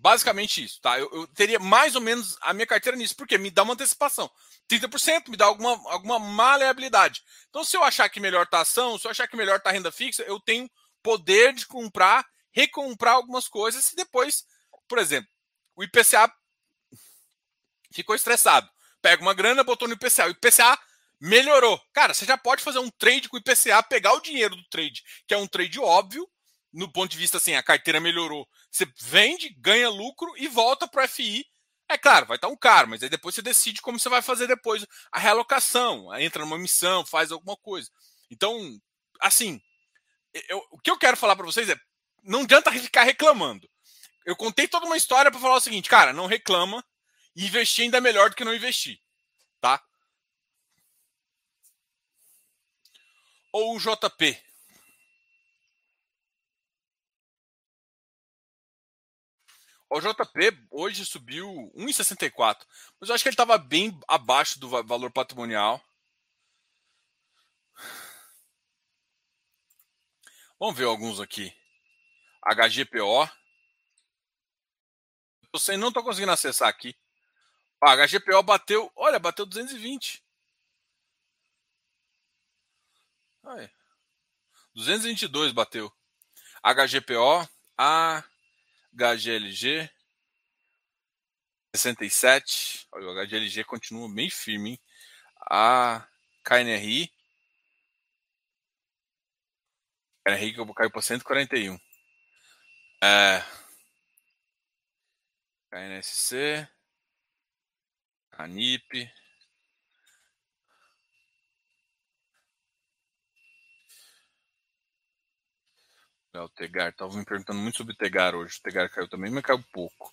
basicamente isso, tá? Eu, eu, teria mais ou menos a minha carteira nisso, porque me dá uma antecipação. 30% me dá alguma, alguma maleabilidade. Então, se eu achar que melhor tá ação, se eu achar que melhor tá renda fixa, eu tenho poder de comprar, recomprar algumas coisas e depois, por exemplo, o IPCA ficou estressado. Pega uma grana, botou no IPCA. O IPCA melhorou. Cara, você já pode fazer um trade com o IPCA, pegar o dinheiro do trade, que é um trade óbvio, no ponto de vista assim, a carteira melhorou. Você vende, ganha lucro e volta para o FI. É claro, vai estar um caro, mas aí depois você decide como você vai fazer depois a realocação. Entra numa missão, faz alguma coisa. Então, assim, eu, o que eu quero falar para vocês é: não adianta ficar reclamando. Eu contei toda uma história para falar o seguinte, cara, não reclama investir ainda é melhor do que não investir, tá? Ou o JP. O JP hoje subiu 1,64, mas eu acho que ele estava bem abaixo do valor patrimonial. Vamos ver alguns aqui. HGPO. Eu não estou conseguindo acessar aqui. A HGPO bateu, olha, bateu 220. Aí. 222 bateu. HGPO, HGLG 67. Olha, o HGLG continua meio firme, hein? A KNRI Henrique caiu para 141. É... KNSC. Anip. O Tegar, tava me perguntando muito sobre o Tegar hoje. O Tegar caiu também, mas caiu pouco.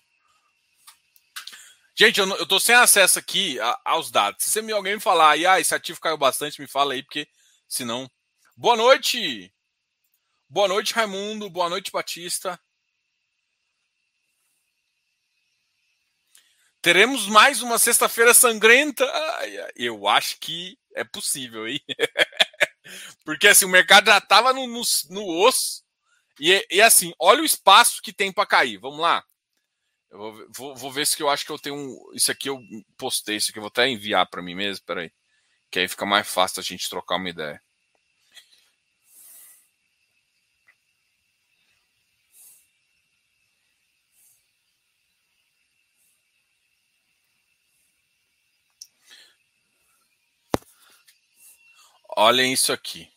Gente, eu, eu tô sem acesso aqui aos dados. Se me, alguém me falar aí, ah, esse ativo caiu bastante, me fala aí, porque senão. Boa noite! Boa noite, Raimundo. Boa noite, Batista. Teremos mais uma sexta-feira sangrenta? eu acho que é possível, hein? Porque assim, o mercado já estava no, no, no, osso. E, e, assim, olha o espaço que tem para cair. Vamos lá. Eu vou, vou, vou, ver se eu acho que eu tenho um. Isso aqui eu postei, isso aqui eu vou até enviar para mim mesmo. Peraí. Que aí fica mais fácil a gente trocar uma ideia. Olhem isso aqui.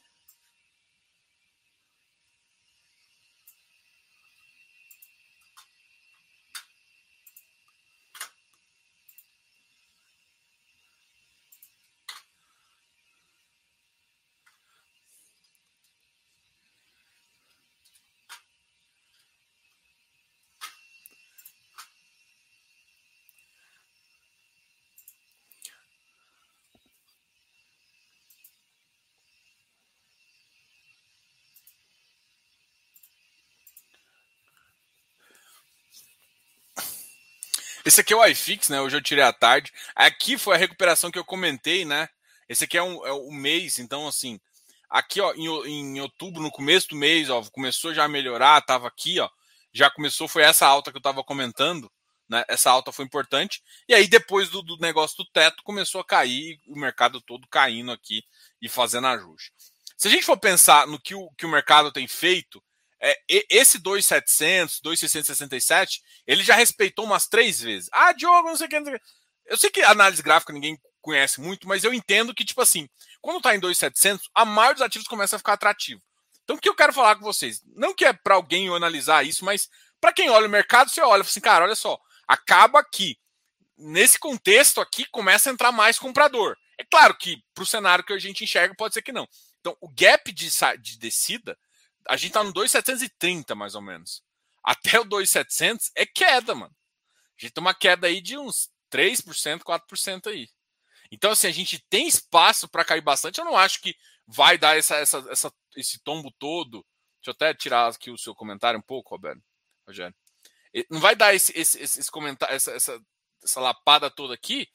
Esse aqui é o iFix, né? Hoje eu tirei à tarde. Aqui foi a recuperação que eu comentei, né? Esse aqui é, um, é o mês, então assim, aqui ó, em, em, outubro, no começo do mês, ó, começou já a melhorar, tava aqui, ó, já começou, foi essa alta que eu tava comentando, né? Essa alta foi importante. E aí depois do, do negócio do teto começou a cair, o mercado todo caindo aqui e fazendo ajuste. Se a gente for pensar no que o, que o mercado tem feito, é, esse 2,700, 2,667, ele já respeitou umas três vezes. Ah, Diogo, não sei o que. Eu sei que análise gráfica ninguém conhece muito, mas eu entendo que, tipo assim, quando tá em 2,700, a maioria dos ativos começa a ficar atrativo. Então, o que eu quero falar com vocês? Não que é para alguém analisar isso, mas para quem olha o mercado, você olha assim, cara, olha só, acaba que nesse contexto aqui começa a entrar mais comprador. É claro que para o cenário que a gente enxerga, pode ser que não. Então, o gap de, de descida a gente tá no 2,730 mais ou menos. Até o 2,700 é queda, mano. A gente tem uma queda aí de uns 3%, 4% aí. Então, assim, a gente tem espaço para cair bastante. Eu não acho que vai dar essa, essa, essa, esse tombo todo. Deixa eu até tirar aqui o seu comentário um pouco, Roberto. Rogério. Não vai dar esse, esse, esse comentário, essa, essa, essa lapada toda aqui,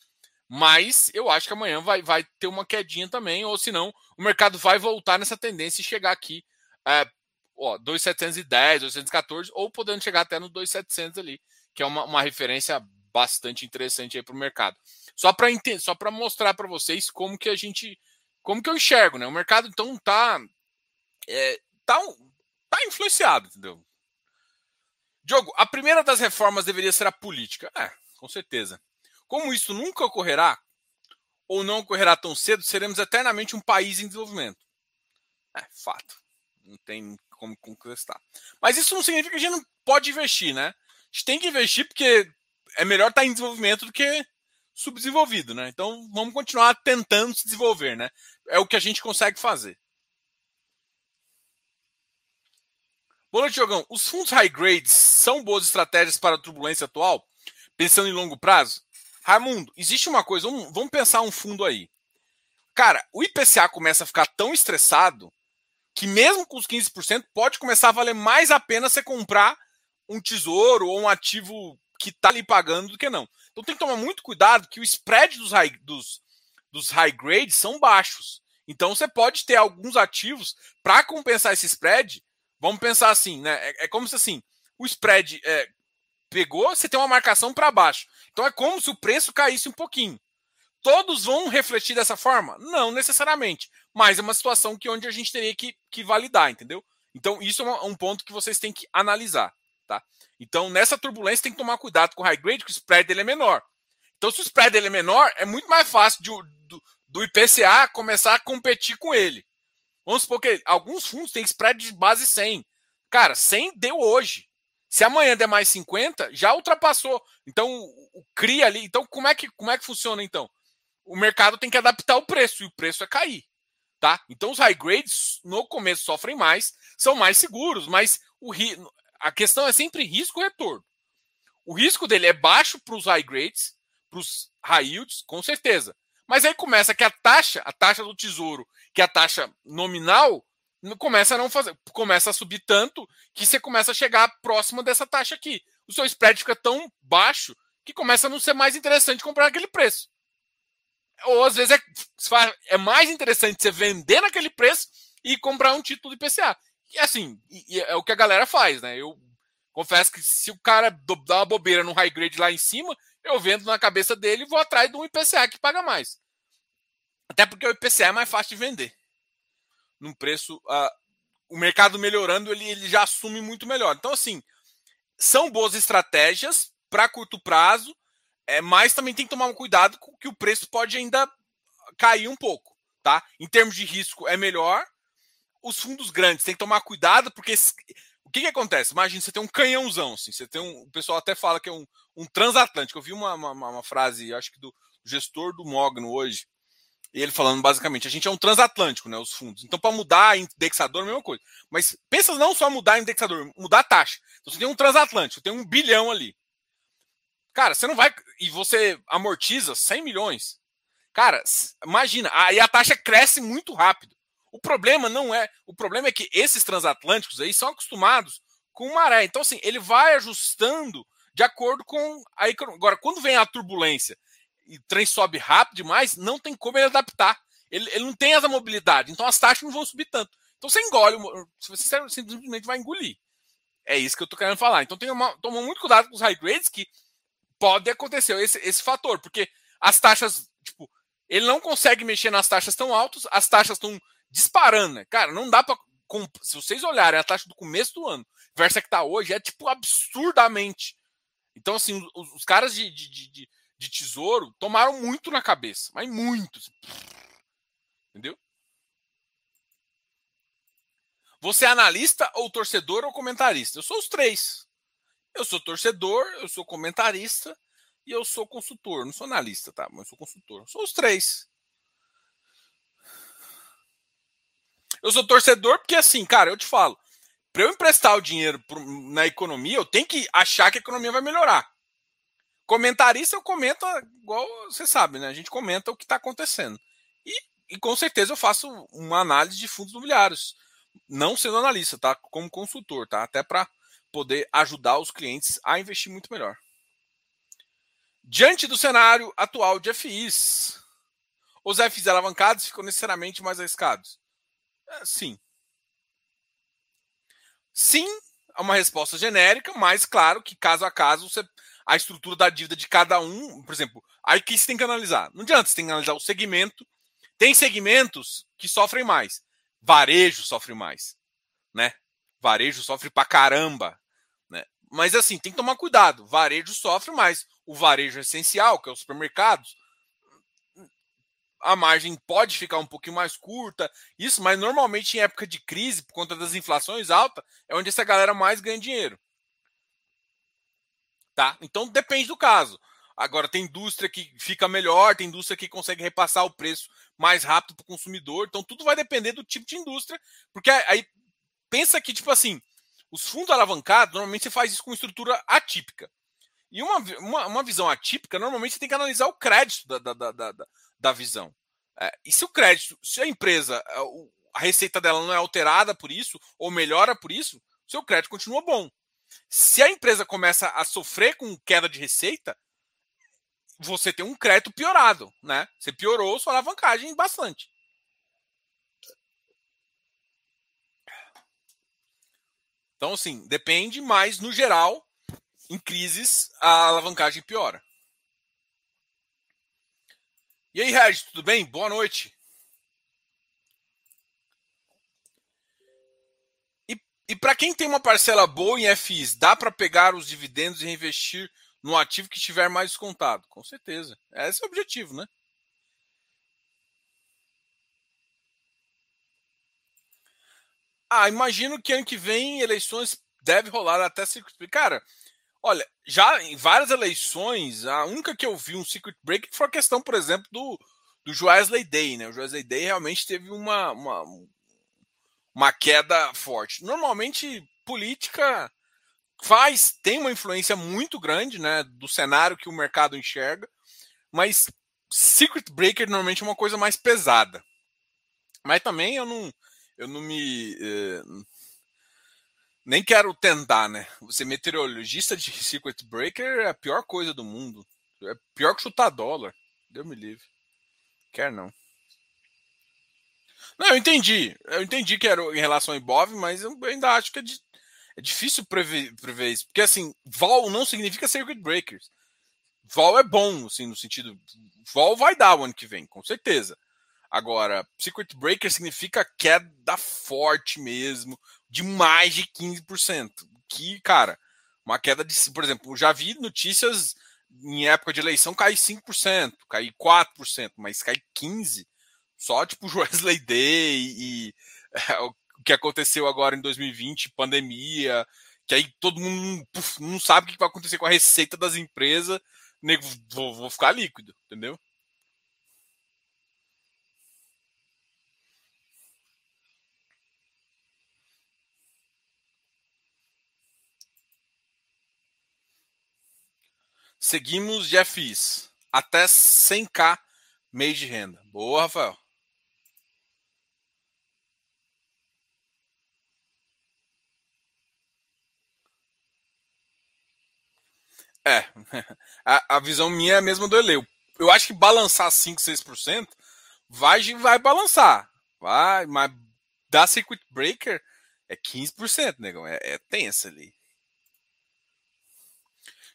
mas eu acho que amanhã vai, vai ter uma quedinha também, ou senão o mercado vai voltar nessa tendência e chegar aqui é, ó, 2,710, 214, ou podendo chegar até no 2,700 ali, que é uma, uma referência bastante interessante aí para o mercado. Só para só para mostrar para vocês como que a gente, como que eu enxergo, né? O mercado então tá, é, tá, tá influenciado, entendeu? Diogo, a primeira das reformas deveria ser a política. É, com certeza. Como isso nunca ocorrerá, ou não ocorrerá tão cedo, seremos eternamente um país em desenvolvimento. É, fato. Não tem como conquistar. Mas isso não significa que a gente não pode investir, né? A gente tem que investir porque é melhor estar em desenvolvimento do que subdesenvolvido, né? Então vamos continuar tentando se desenvolver, né? É o que a gente consegue fazer. Boa noite, Jogão. Os fundos high grades são boas estratégias para a turbulência atual, pensando em longo prazo? Raimundo, existe uma coisa, vamos pensar um fundo aí. Cara, o IPCA começa a ficar tão estressado que mesmo com os 15% pode começar a valer mais a pena você comprar um tesouro ou um ativo que está ali pagando do que não. Então tem que tomar muito cuidado que o spread dos high, dos, dos high grades são baixos. Então você pode ter alguns ativos para compensar esse spread. Vamos pensar assim, né? É, é como se assim o spread é, pegou, você tem uma marcação para baixo. Então é como se o preço caísse um pouquinho. Todos vão refletir dessa forma? Não necessariamente mas é uma situação que onde a gente teria que, que validar, entendeu? Então, isso é um ponto que vocês têm que analisar, tá? Então, nessa turbulência, tem que tomar cuidado com o high grade, que o spread dele é menor. Então, se o spread dele é menor, é muito mais fácil de, do, do IPCA começar a competir com ele. Vamos supor que alguns fundos têm spread de base 100. Cara, 100 deu hoje. Se amanhã der mais 50, já ultrapassou. Então, o CRI ali. Então, como é que, como é que funciona então? O mercado tem que adaptar o preço e o preço é cair. Tá? Então, os high grades no começo sofrem mais, são mais seguros, mas o, a questão é sempre risco-retorno. O risco dele é baixo para os high grades, para os high yields, com certeza. Mas aí começa que a taxa, a taxa do tesouro, que é a taxa nominal, começa a não fazer, começa a subir tanto que você começa a chegar próximo dessa taxa aqui. O seu spread fica tão baixo que começa a não ser mais interessante comprar aquele preço. Ou às vezes é, é mais interessante você vender naquele preço e comprar um título de PCA. E assim, é o que a galera faz, né? Eu confesso que se o cara dá uma bobeira no high grade lá em cima, eu vendo na cabeça dele e vou atrás de um IPCA que paga mais. Até porque o IPCA é mais fácil de vender. Num preço. Uh, o mercado melhorando, ele, ele já assume muito melhor. Então, assim, são boas estratégias para curto prazo, é, mas também tem que tomar um cuidado com que o preço pode ainda cair um pouco. Tá? Em termos de risco, é melhor. Os fundos grandes tem que tomar cuidado, porque o que, que acontece? Imagina, você tem um canhãozão, assim, você tem um. O pessoal até fala que é um, um transatlântico. Eu vi uma, uma, uma frase, acho que do gestor do Mogno hoje, ele falando basicamente, a gente é um transatlântico, né? Os fundos. Então, para mudar indexador, a mesma coisa. Mas pensa não só mudar indexador, mudar taxa. Então, você tem um transatlântico, tem um bilhão ali. Cara, você não vai. E você amortiza 100 milhões. Cara, imagina, aí a taxa cresce muito rápido. O problema não é. O problema é que esses transatlânticos aí são acostumados com maré. Então, assim, ele vai ajustando de acordo com a economia. Agora, quando vem a turbulência e o trem sobe rápido demais, não tem como ele adaptar. Ele, ele não tem essa mobilidade, então as taxas não vão subir tanto. Então você engole, você simplesmente vai engolir. É isso que eu tô querendo falar. Então tem uma, toma muito cuidado com os high grades que pode acontecer esse, esse fator, porque as taxas, tipo, ele não consegue mexer nas taxas tão altas, as taxas estão disparando, né? Cara, não dá para se vocês olharem a taxa do começo do ano versus a que está hoje, é tipo absurdamente então, assim, os, os caras de, de, de, de, tesouro tomaram muito na cabeça, mas muito. Assim. Entendeu? Você é analista ou torcedor ou comentarista? Eu sou os três. Eu sou torcedor, eu sou comentarista e eu sou consultor. Não sou analista, tá? Mas eu sou consultor. Eu sou os três. Eu sou torcedor porque, assim, cara, eu te falo para eu emprestar o dinheiro na economia, eu tenho que achar que a economia vai melhorar. Comentarista, eu comento igual você sabe, né? A gente comenta o que está acontecendo. E, e, com certeza eu faço uma análise de fundos imobiliários. Não sendo analista, tá? Como consultor, tá? Até para poder ajudar os clientes a investir muito melhor. Diante do cenário atual de FIs, os FIs alavancados ficam necessariamente mais arriscados? É, sim. Sim, é uma resposta genérica, mas claro que caso a caso você, a estrutura da dívida de cada um, por exemplo, aí que você tem que analisar. Não adianta, você tem que analisar o segmento. Tem segmentos que sofrem mais. Varejo sofre mais, né? Varejo sofre pra caramba? Mas assim, tem que tomar cuidado. Varejo sofre mais. O varejo essencial, que é os supermercados, a margem pode ficar um pouquinho mais curta, isso, mas normalmente em época de crise, por conta das inflações altas, é onde essa galera mais ganha dinheiro. Tá? Então depende do caso. Agora tem indústria que fica melhor, tem indústria que consegue repassar o preço mais rápido para o consumidor. Então tudo vai depender do tipo de indústria, porque aí pensa que tipo assim, os fundos alavancados normalmente você faz isso com estrutura atípica. E uma, uma, uma visão atípica, normalmente você tem que analisar o crédito da, da, da, da, da visão. É, e se o crédito, se a empresa, é, a receita dela não é alterada por isso, ou melhora por isso, seu crédito continua bom. Se a empresa começa a sofrer com queda de receita, você tem um crédito piorado, né? Você piorou sua alavancagem bastante. Então, assim, depende, mas no geral, em crises, a alavancagem piora. E aí, Regis, tudo bem? Boa noite. E, e para quem tem uma parcela boa em FIs, dá para pegar os dividendos e reinvestir no ativo que estiver mais descontado? Com certeza. Esse é o objetivo, né? Ah, imagino que ano que vem eleições deve rolar até circuit breaker. Cara, olha, já em várias eleições, a única que eu vi um circuit breaker foi a questão, por exemplo, do, do Joesley Day, né? O Joesley Day realmente teve uma, uma, uma queda forte. Normalmente, política faz, tem uma influência muito grande, né, do cenário que o mercado enxerga, mas circuit breaker normalmente é uma coisa mais pesada. Mas também eu não, eu não me eh, nem quero tentar, né? Você meteorologista de circuit breaker é a pior coisa do mundo. É pior que chutar dólar. Deus me livre. Quer não. Não, eu entendi. Eu entendi que era em relação ao Ibov, mas eu ainda acho que é, de, é difícil prever, prever, isso. Porque, assim, vol não significa circuit breakers. Vol é bom, assim, no sentido. Vol vai dar o ano que vem, com certeza. Agora, circuit breaker significa queda forte mesmo, de mais de 15%. Que, cara, uma queda de. Por exemplo, já vi notícias em época de eleição cair 5%, cair 4%, mas cair 15%, só tipo Wesley Day e, é, o que aconteceu agora em 2020, pandemia, que aí todo mundo puf, não sabe o que vai acontecer com a receita das empresas, nego, vou, vou ficar líquido, entendeu? Seguimos de FIs. Até 100k mês de renda. Boa, Rafael. É, a, a, visão minha é a mesma do Eleu. Eu acho que balançar 5, 6% vai, vai balançar. Vai, mas da circuit breaker é 15%, negão. É, é tensa ali.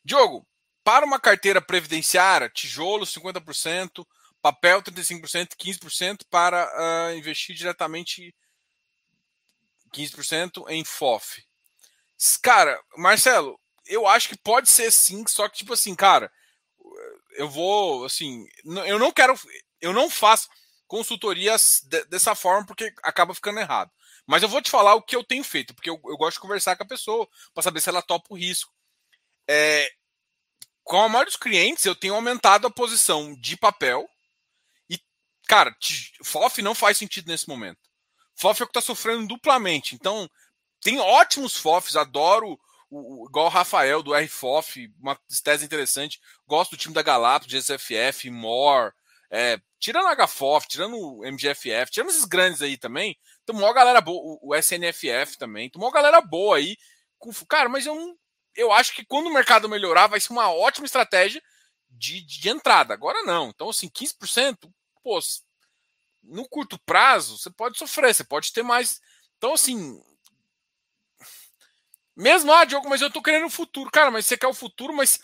Diogo, para uma carteira previdenciária, tijolo 50%, papel 35%, 15% para uh, investir diretamente 15% em FOF. Cara, Marcelo, eu acho que pode ser sim, só que tipo assim, cara, eu vou assim, eu não quero, eu não faço consultorias de, dessa forma porque acaba ficando errado. Mas eu vou te falar o que eu tenho feito, porque eu, eu gosto de conversar com a pessoa para saber se ela topa o risco. É, com a maioria dos clientes, eu tenho aumentado a posição de papel. E, cara, FOF não faz sentido nesse momento. FOF é o que está sofrendo duplamente. Então, tem ótimos FOFs, adoro o, igual o Rafael do RFOF, uma tese interessante. Gosto do time da Galápagos, GSFF, More, é, tirando a HFOF, tirando o MGFF, tirando esses grandes aí também, tomou uma galera boa, o SNFF também, tomou uma galera boa aí. Com, cara, mas eu não eu acho que quando o mercado melhorar, vai ser uma ótima estratégia de, de entrada. Agora não. Então, assim, 15%, pô, no curto prazo, você pode sofrer, você pode ter mais. Então, assim. Mesmo, ah, Diogo, mas eu tô querendo o futuro. Cara, mas você quer o futuro, mas.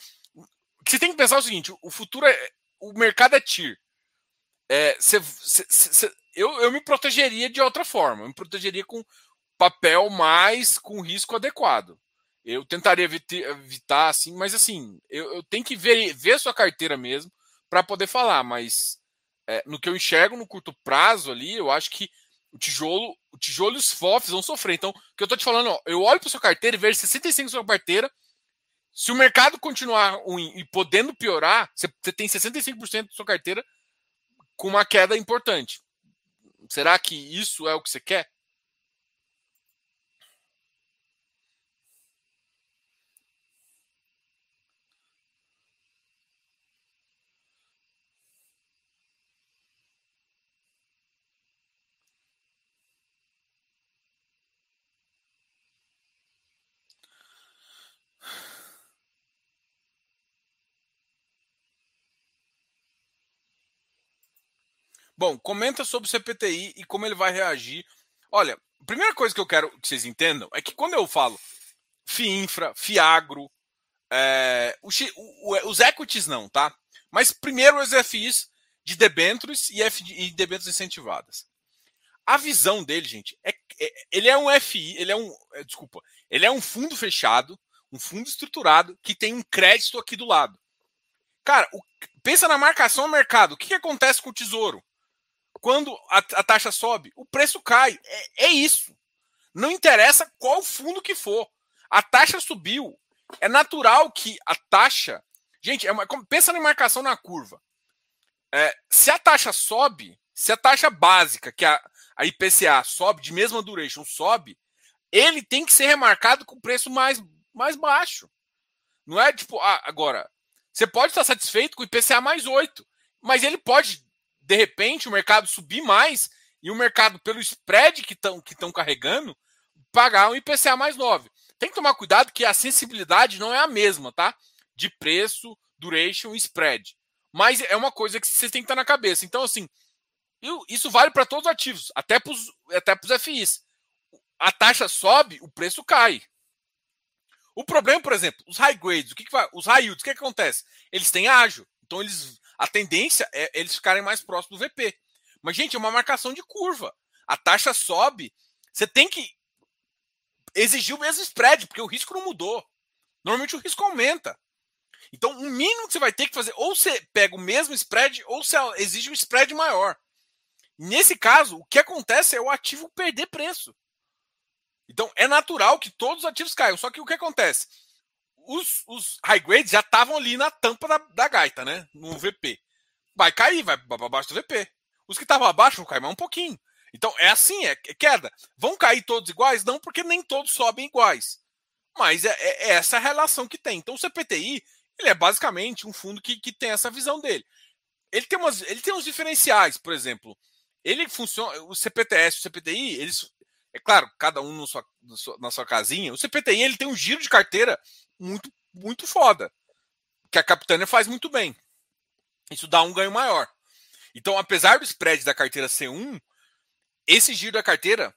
Você tem que pensar o seguinte: o futuro é. O mercado é TIR. É, você, você, você, eu, eu me protegeria de outra forma. Eu me protegeria com papel mais com risco adequado. Eu tentaria evitar, assim, mas assim, eu, eu tenho que ver, ver sua carteira mesmo para poder falar, mas é, no que eu enxergo no curto prazo ali, eu acho que o tijolo, o tijolo e os FOFs vão sofrer. Então, o que eu tô te falando, ó, eu olho para sua carteira e vejo 65 na sua carteira. Se o mercado continuar ruim e podendo piorar, você tem 65% da sua carteira com uma queda importante. Será que isso é o que você quer? Bom, comenta sobre o CPTI e como ele vai reagir. Olha, a primeira coisa que eu quero que vocês entendam é que quando eu falo FIINFRA, FIAGRO, é, os, os equities não, tá? Mas primeiro os FIs de debêntures e, F, e debêntures incentivadas. A visão dele, gente, é, é, ele é um FI, ele é um, é, desculpa, ele é um fundo fechado, um fundo estruturado que tem um crédito aqui do lado. Cara, o, pensa na marcação ao mercado. O que, que acontece com o tesouro? Quando a, a taxa sobe, o preço cai. É, é, isso. Não interessa qual fundo que for. A taxa subiu. É natural que a taxa. Gente, é uma, pensa na marcação na curva. É, se a taxa sobe, se a taxa básica, que é a, a IPCA, sobe de mesma duration, sobe, ele tem que ser remarcado com preço mais, mais baixo. Não é tipo, ah, agora, você pode estar satisfeito com IPCA mais 8, mas ele pode, de repente, o mercado subir mais e o mercado, pelo spread que estão que carregando, pagar um IPCA mais 9. Tem que tomar cuidado que a sensibilidade não é a mesma, tá? De preço, duration e spread. Mas é uma coisa que você tem que estar na cabeça. Então, assim, isso vale para todos os ativos, até para os até FIs. A taxa sobe, o preço cai. O problema, por exemplo, os high grades, o que, que vai, os high yields, o que, que acontece? Eles têm ágio, então eles, a tendência é eles ficarem mais próximos do VP. Mas, gente, é uma marcação de curva. A taxa sobe, você tem que exigir o mesmo spread, porque o risco não mudou. Normalmente o risco aumenta. Então, o mínimo que você vai ter que fazer, ou você pega o mesmo spread, ou você exige um spread maior. Nesse caso, o que acontece é o ativo perder preço. Então é natural que todos os ativos caiam. Só que o que acontece? Os, os high grades já estavam ali na tampa da, da, gaita, né? No VP. Vai cair, vai para baixo do VP. Os que estavam abaixo vão cair mais um pouquinho. Então é assim, é, é, queda. Vão cair todos iguais? Não, porque nem todos sobem iguais. Mas é, é, é essa relação que tem. Então o CPTI ele é basicamente um fundo que, que tem essa visão dele. Ele tem, umas, ele tem uns diferenciais, por exemplo. Ele funciona. O CPTS, o CPTI, eles é claro, cada um sua, na sua casinha. O CPTI ele tem um giro de carteira muito, muito foda. Que a Capitânia faz muito bem. Isso dá um ganho maior. Então, apesar do spread da carteira ser um, esse giro da carteira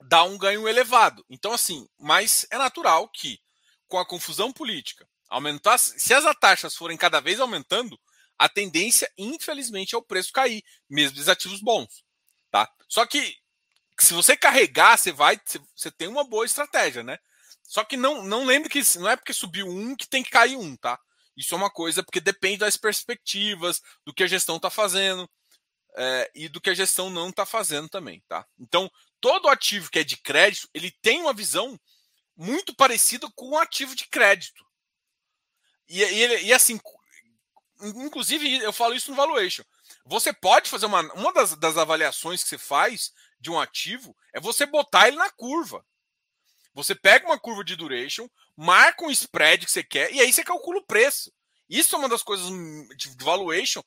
dá um ganho elevado. Então, assim, mas é natural que, com a confusão política, aumentar. Se as taxas forem cada vez aumentando, a tendência, infelizmente, é o preço cair, mesmo dos ativos bons. Tá? Só que se você carregar, você vai, você tem uma boa estratégia, né? Só que não, não lembre que não é porque subiu um que tem que cair um, tá? Isso é uma coisa porque depende das perspectivas, do que a gestão está fazendo é, e do que a gestão não está fazendo também, tá? Então, todo ativo que é de crédito, ele tem uma visão muito parecida com o um ativo de crédito. E, e, e, assim, inclusive, eu falo isso no valuation. Você pode fazer uma, uma das, das avaliações que você faz de um ativo é você botar ele na curva. Você pega uma curva de duration, marca um spread que você quer e aí você calcula o preço. Isso é uma das coisas de valuation.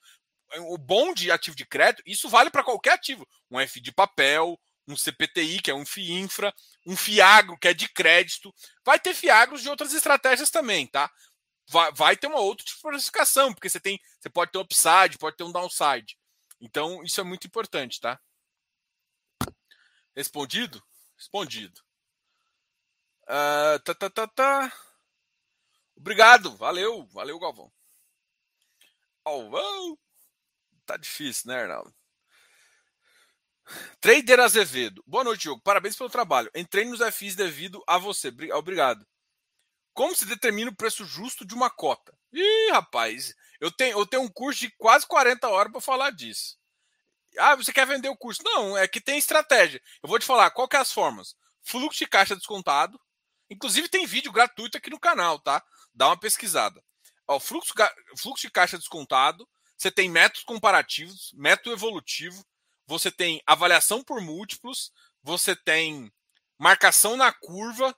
O bom de ativo de crédito, isso vale para qualquer ativo. Um F de papel, um CPTI, que é um FII infra, um FIAGRO, que é de crédito. Vai ter FIAGROS de outras estratégias também, tá? Vai, vai ter uma outra diversificação, porque você tem, você pode ter um upside, pode ter um downside. Então, isso é muito importante, tá? Respondido? Respondido. Uh, tá, tá, tá, tá. Obrigado, valeu, valeu, Galvão. Galvão. Tá difícil, né, Arnaldo? Trader Azevedo. Boa noite, Diogo. Parabéns pelo trabalho. Entrei nos FIs devido a você. Obrigado. Como se determina o preço justo de uma cota? Ih, rapaz, eu tenho, eu tenho um curso de quase 40 horas para falar disso. Ah, você quer vender o curso? Não, é que tem estratégia. Eu vou te falar qual que é as formas. Fluxo de caixa descontado. Inclusive tem vídeo gratuito aqui no canal, tá? Dá uma pesquisada. Ó, fluxo, fluxo de caixa descontado. Você tem métodos comparativos, método evolutivo. Você tem avaliação por múltiplos. Você tem marcação na curva.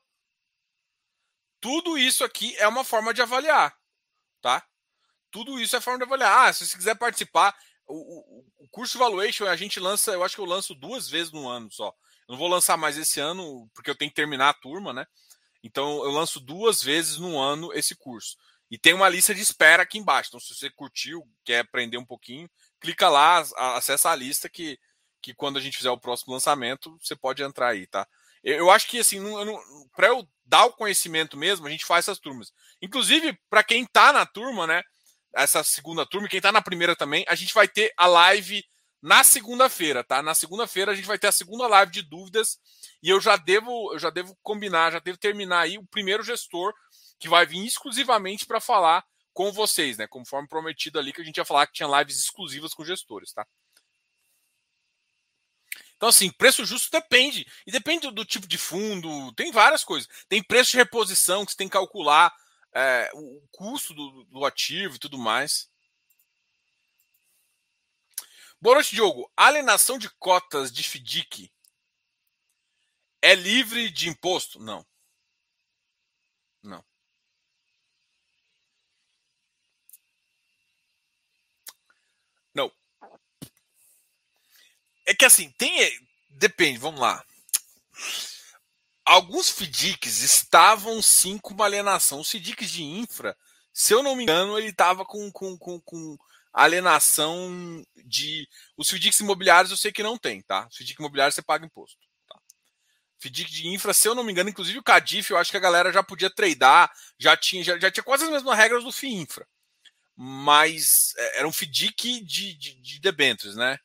Tudo isso aqui é uma forma de avaliar, tá? Tudo isso é forma de avaliar. Ah, se você quiser participar, o, o, curso Valuation a gente lança, eu acho que eu lanço duas vezes no ano só. Eu não vou lançar mais esse ano, porque eu tenho que terminar a turma, né? Então eu lanço duas vezes no ano esse curso. E tem uma lista de espera aqui embaixo. Então, se você curtiu, quer aprender um pouquinho, clica lá, acessa a lista que, que quando a gente fizer o próximo lançamento, você pode entrar aí, tá? Eu acho que assim, para eu dar o conhecimento mesmo, a gente faz essas turmas. Inclusive, para quem está na turma, né? essa segunda turma. Quem está na primeira também, a gente vai ter a live na segunda-feira, tá? Na segunda-feira a gente vai ter a segunda live de dúvidas e eu já devo, eu já devo combinar, já devo terminar aí o primeiro gestor que vai vir exclusivamente para falar com vocês, né? Conforme prometido ali que a gente ia falar que tinha lives exclusivas com gestores, tá? Então, assim, preço justo depende. E depende do, tipo de fundo, tem várias coisas. Tem preço de reposição que você tem que calcular é, o custo do, do, ativo e tudo mais. Boa noite, Diogo. Alienação de cotas de FDIC é livre de imposto? Não. Não. Não. É que assim, tem. Depende, vamos lá. Alguns FDICs estavam sim com uma alienação. Os FDICs de infra, se eu não me engano, ele estava com, com, com, com alienação de. Os FDICs imobiliários eu sei que não tem, tá? FDIC imobiliários você paga imposto. Tá? FDIC de infra, se eu não me engano, inclusive o Cadif, eu acho que a galera já podia tradar, já tinha, já, já tinha quase as mesmas regras do FII Infra. Mas é, era um FDIC de, de, de debêntures, né?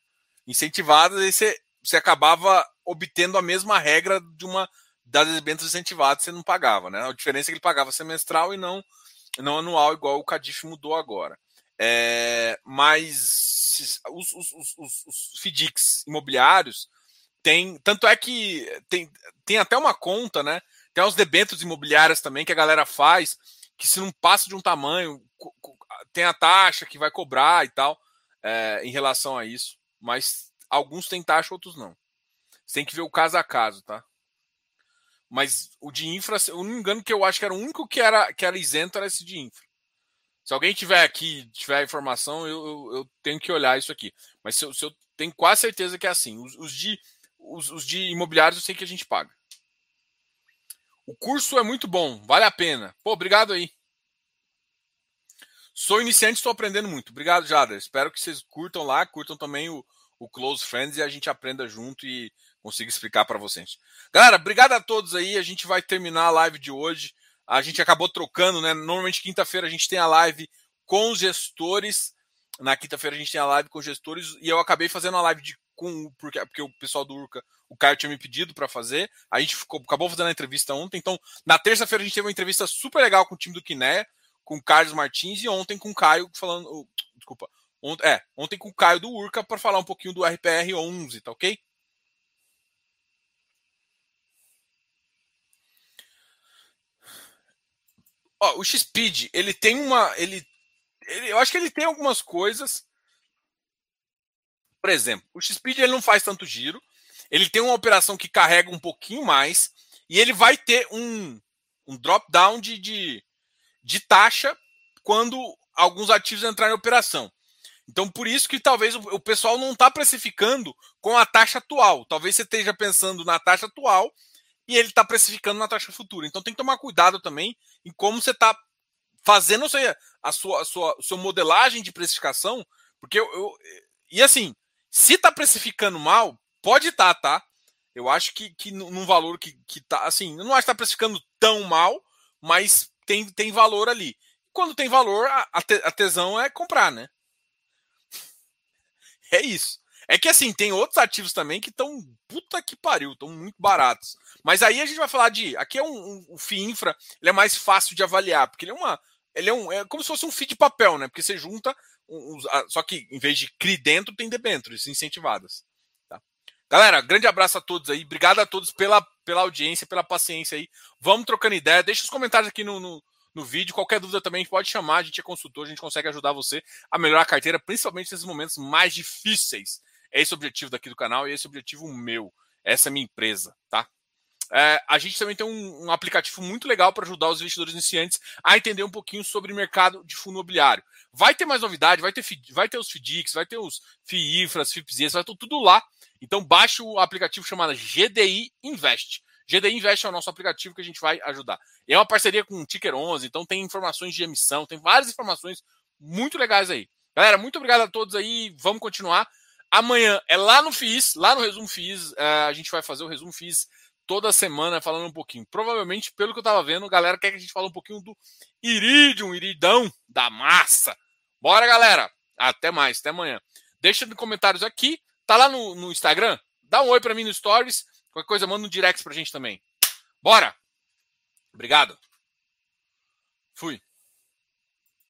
Incentivadas, e você, você acabava obtendo a mesma regra de uma das debêntures incentivadas, você não pagava, né? A diferença é que ele pagava semestral e não, não anual, igual o Cadif mudou agora. É, mas os, os, os, os FDICs imobiliários tem. Tanto é que tem, tem até uma conta, né? Tem uns debêntures imobiliárias também que a galera faz, que se não passa de um tamanho, tem a taxa que vai cobrar e tal, é, em relação a isso. Mas alguns têm taxa, outros não. Você tem que ver o caso a caso, tá? Mas o de infra, eu não me engano que eu acho que era o único que era, que era isento era esse de infra. Se alguém tiver aqui, tiver informação, eu, eu, eu tenho que olhar isso aqui. Mas se eu, se eu, tenho quase certeza que é assim. Os, os, de, os, os de imobiliários eu sei que a gente paga. O curso é muito bom, vale a pena. Pô, obrigado aí. Sou iniciante, estou aprendendo muito. Obrigado, Jader. Espero que vocês curtam lá, curtam também o, o Close Friends e a gente aprenda junto e consiga explicar para vocês. Galera, obrigado a todos aí. A gente vai terminar a live de hoje. A gente acabou trocando, né? Normalmente quinta-feira a gente tem a live com os gestores. Na quinta-feira a gente tem a live com os gestores e eu acabei fazendo a live de com porque, porque o pessoal do Urca, o Caio tinha me pedido para fazer. A gente ficou, acabou fazendo a entrevista ontem. Então, na terça-feira a gente teve uma entrevista super legal com o time do Quiné, com o Carlos Martins e ontem com o Caio falando, desculpa, ontem, é, ontem com o Caio do Urca para falar um pouquinho do RPR 11, tá OK? Ó, o X-Speed, ele tem uma. Ele, ele, eu acho que ele tem algumas coisas. Por exemplo, o X-Speed ele não faz tanto giro. Ele tem uma operação que carrega um pouquinho mais. E ele vai ter um, um drop-down de, de, de taxa quando alguns ativos entrarem em operação. Então, por isso que talvez o, pessoal não está precificando com a taxa atual. Talvez você esteja pensando na taxa atual e ele está precificando na taxa futura. Então tem que tomar cuidado também em como você está fazendo a sua, a sua, a sua modelagem de precificação, porque eu, eu e assim, se está precificando mal, pode estar, tá, tá? Eu acho que, que num valor que, que tá assim, eu não acho que está precificando tão mal, mas tem, tem valor ali. Quando tem valor, a, a tesão é comprar, né? É isso. É que assim, tem outros ativos também que estão puta que pariu, estão muito baratos. Mas aí a gente vai falar de. Aqui é um, um, um FII infra, ele é mais fácil de avaliar, porque ele é uma. Ele é um. É como se fosse um FII de papel, né? Porque você junta. Um, só que em vez de CRI dentro, tem debêntures incentivadas. Tá? Galera, grande abraço a todos aí. Obrigado a todos pela, pela audiência, pela paciência aí. Vamos trocando ideia. Deixa os comentários aqui no, no no vídeo. Qualquer dúvida também pode chamar, a gente é consultor, a gente consegue ajudar você a melhorar a carteira, principalmente nesses momentos mais difíceis é esse o objetivo daqui do canal e esse é o objetivo meu. Essa é a minha empresa, tá? É, a gente também tem um, um aplicativo muito legal para ajudar os investidores iniciantes a entender um pouquinho sobre o mercado de fundo imobiliário. Vai ter mais novidade, vai ter, vai ter os FDICs, vai ter os FIIFRAs, FIPZs, vai ter tudo lá. Então baixe o aplicativo chamado GDI Invest. GDI Invest é o nosso aplicativo que a gente vai ajudar. é uma parceria com o Ticker 11, então tem informações de emissão, tem várias informações muito legais aí. Galera, muito obrigado a todos aí. Vamos continuar. Amanhã é lá no FIS, lá no Resumo FIS, é, a gente vai fazer o Resumo FIS toda semana falando um pouquinho. Provavelmente, pelo que eu tava vendo, a galera quer que a gente fale um pouquinho do Iridium, Iridão, da massa. Bora, galera! Até mais, até amanhã. Deixa nos comentários aqui, tá lá no, no Instagram, dá um oi para mim no Stories, qualquer coisa manda um direct pra gente também. Bora! Obrigado. Fui.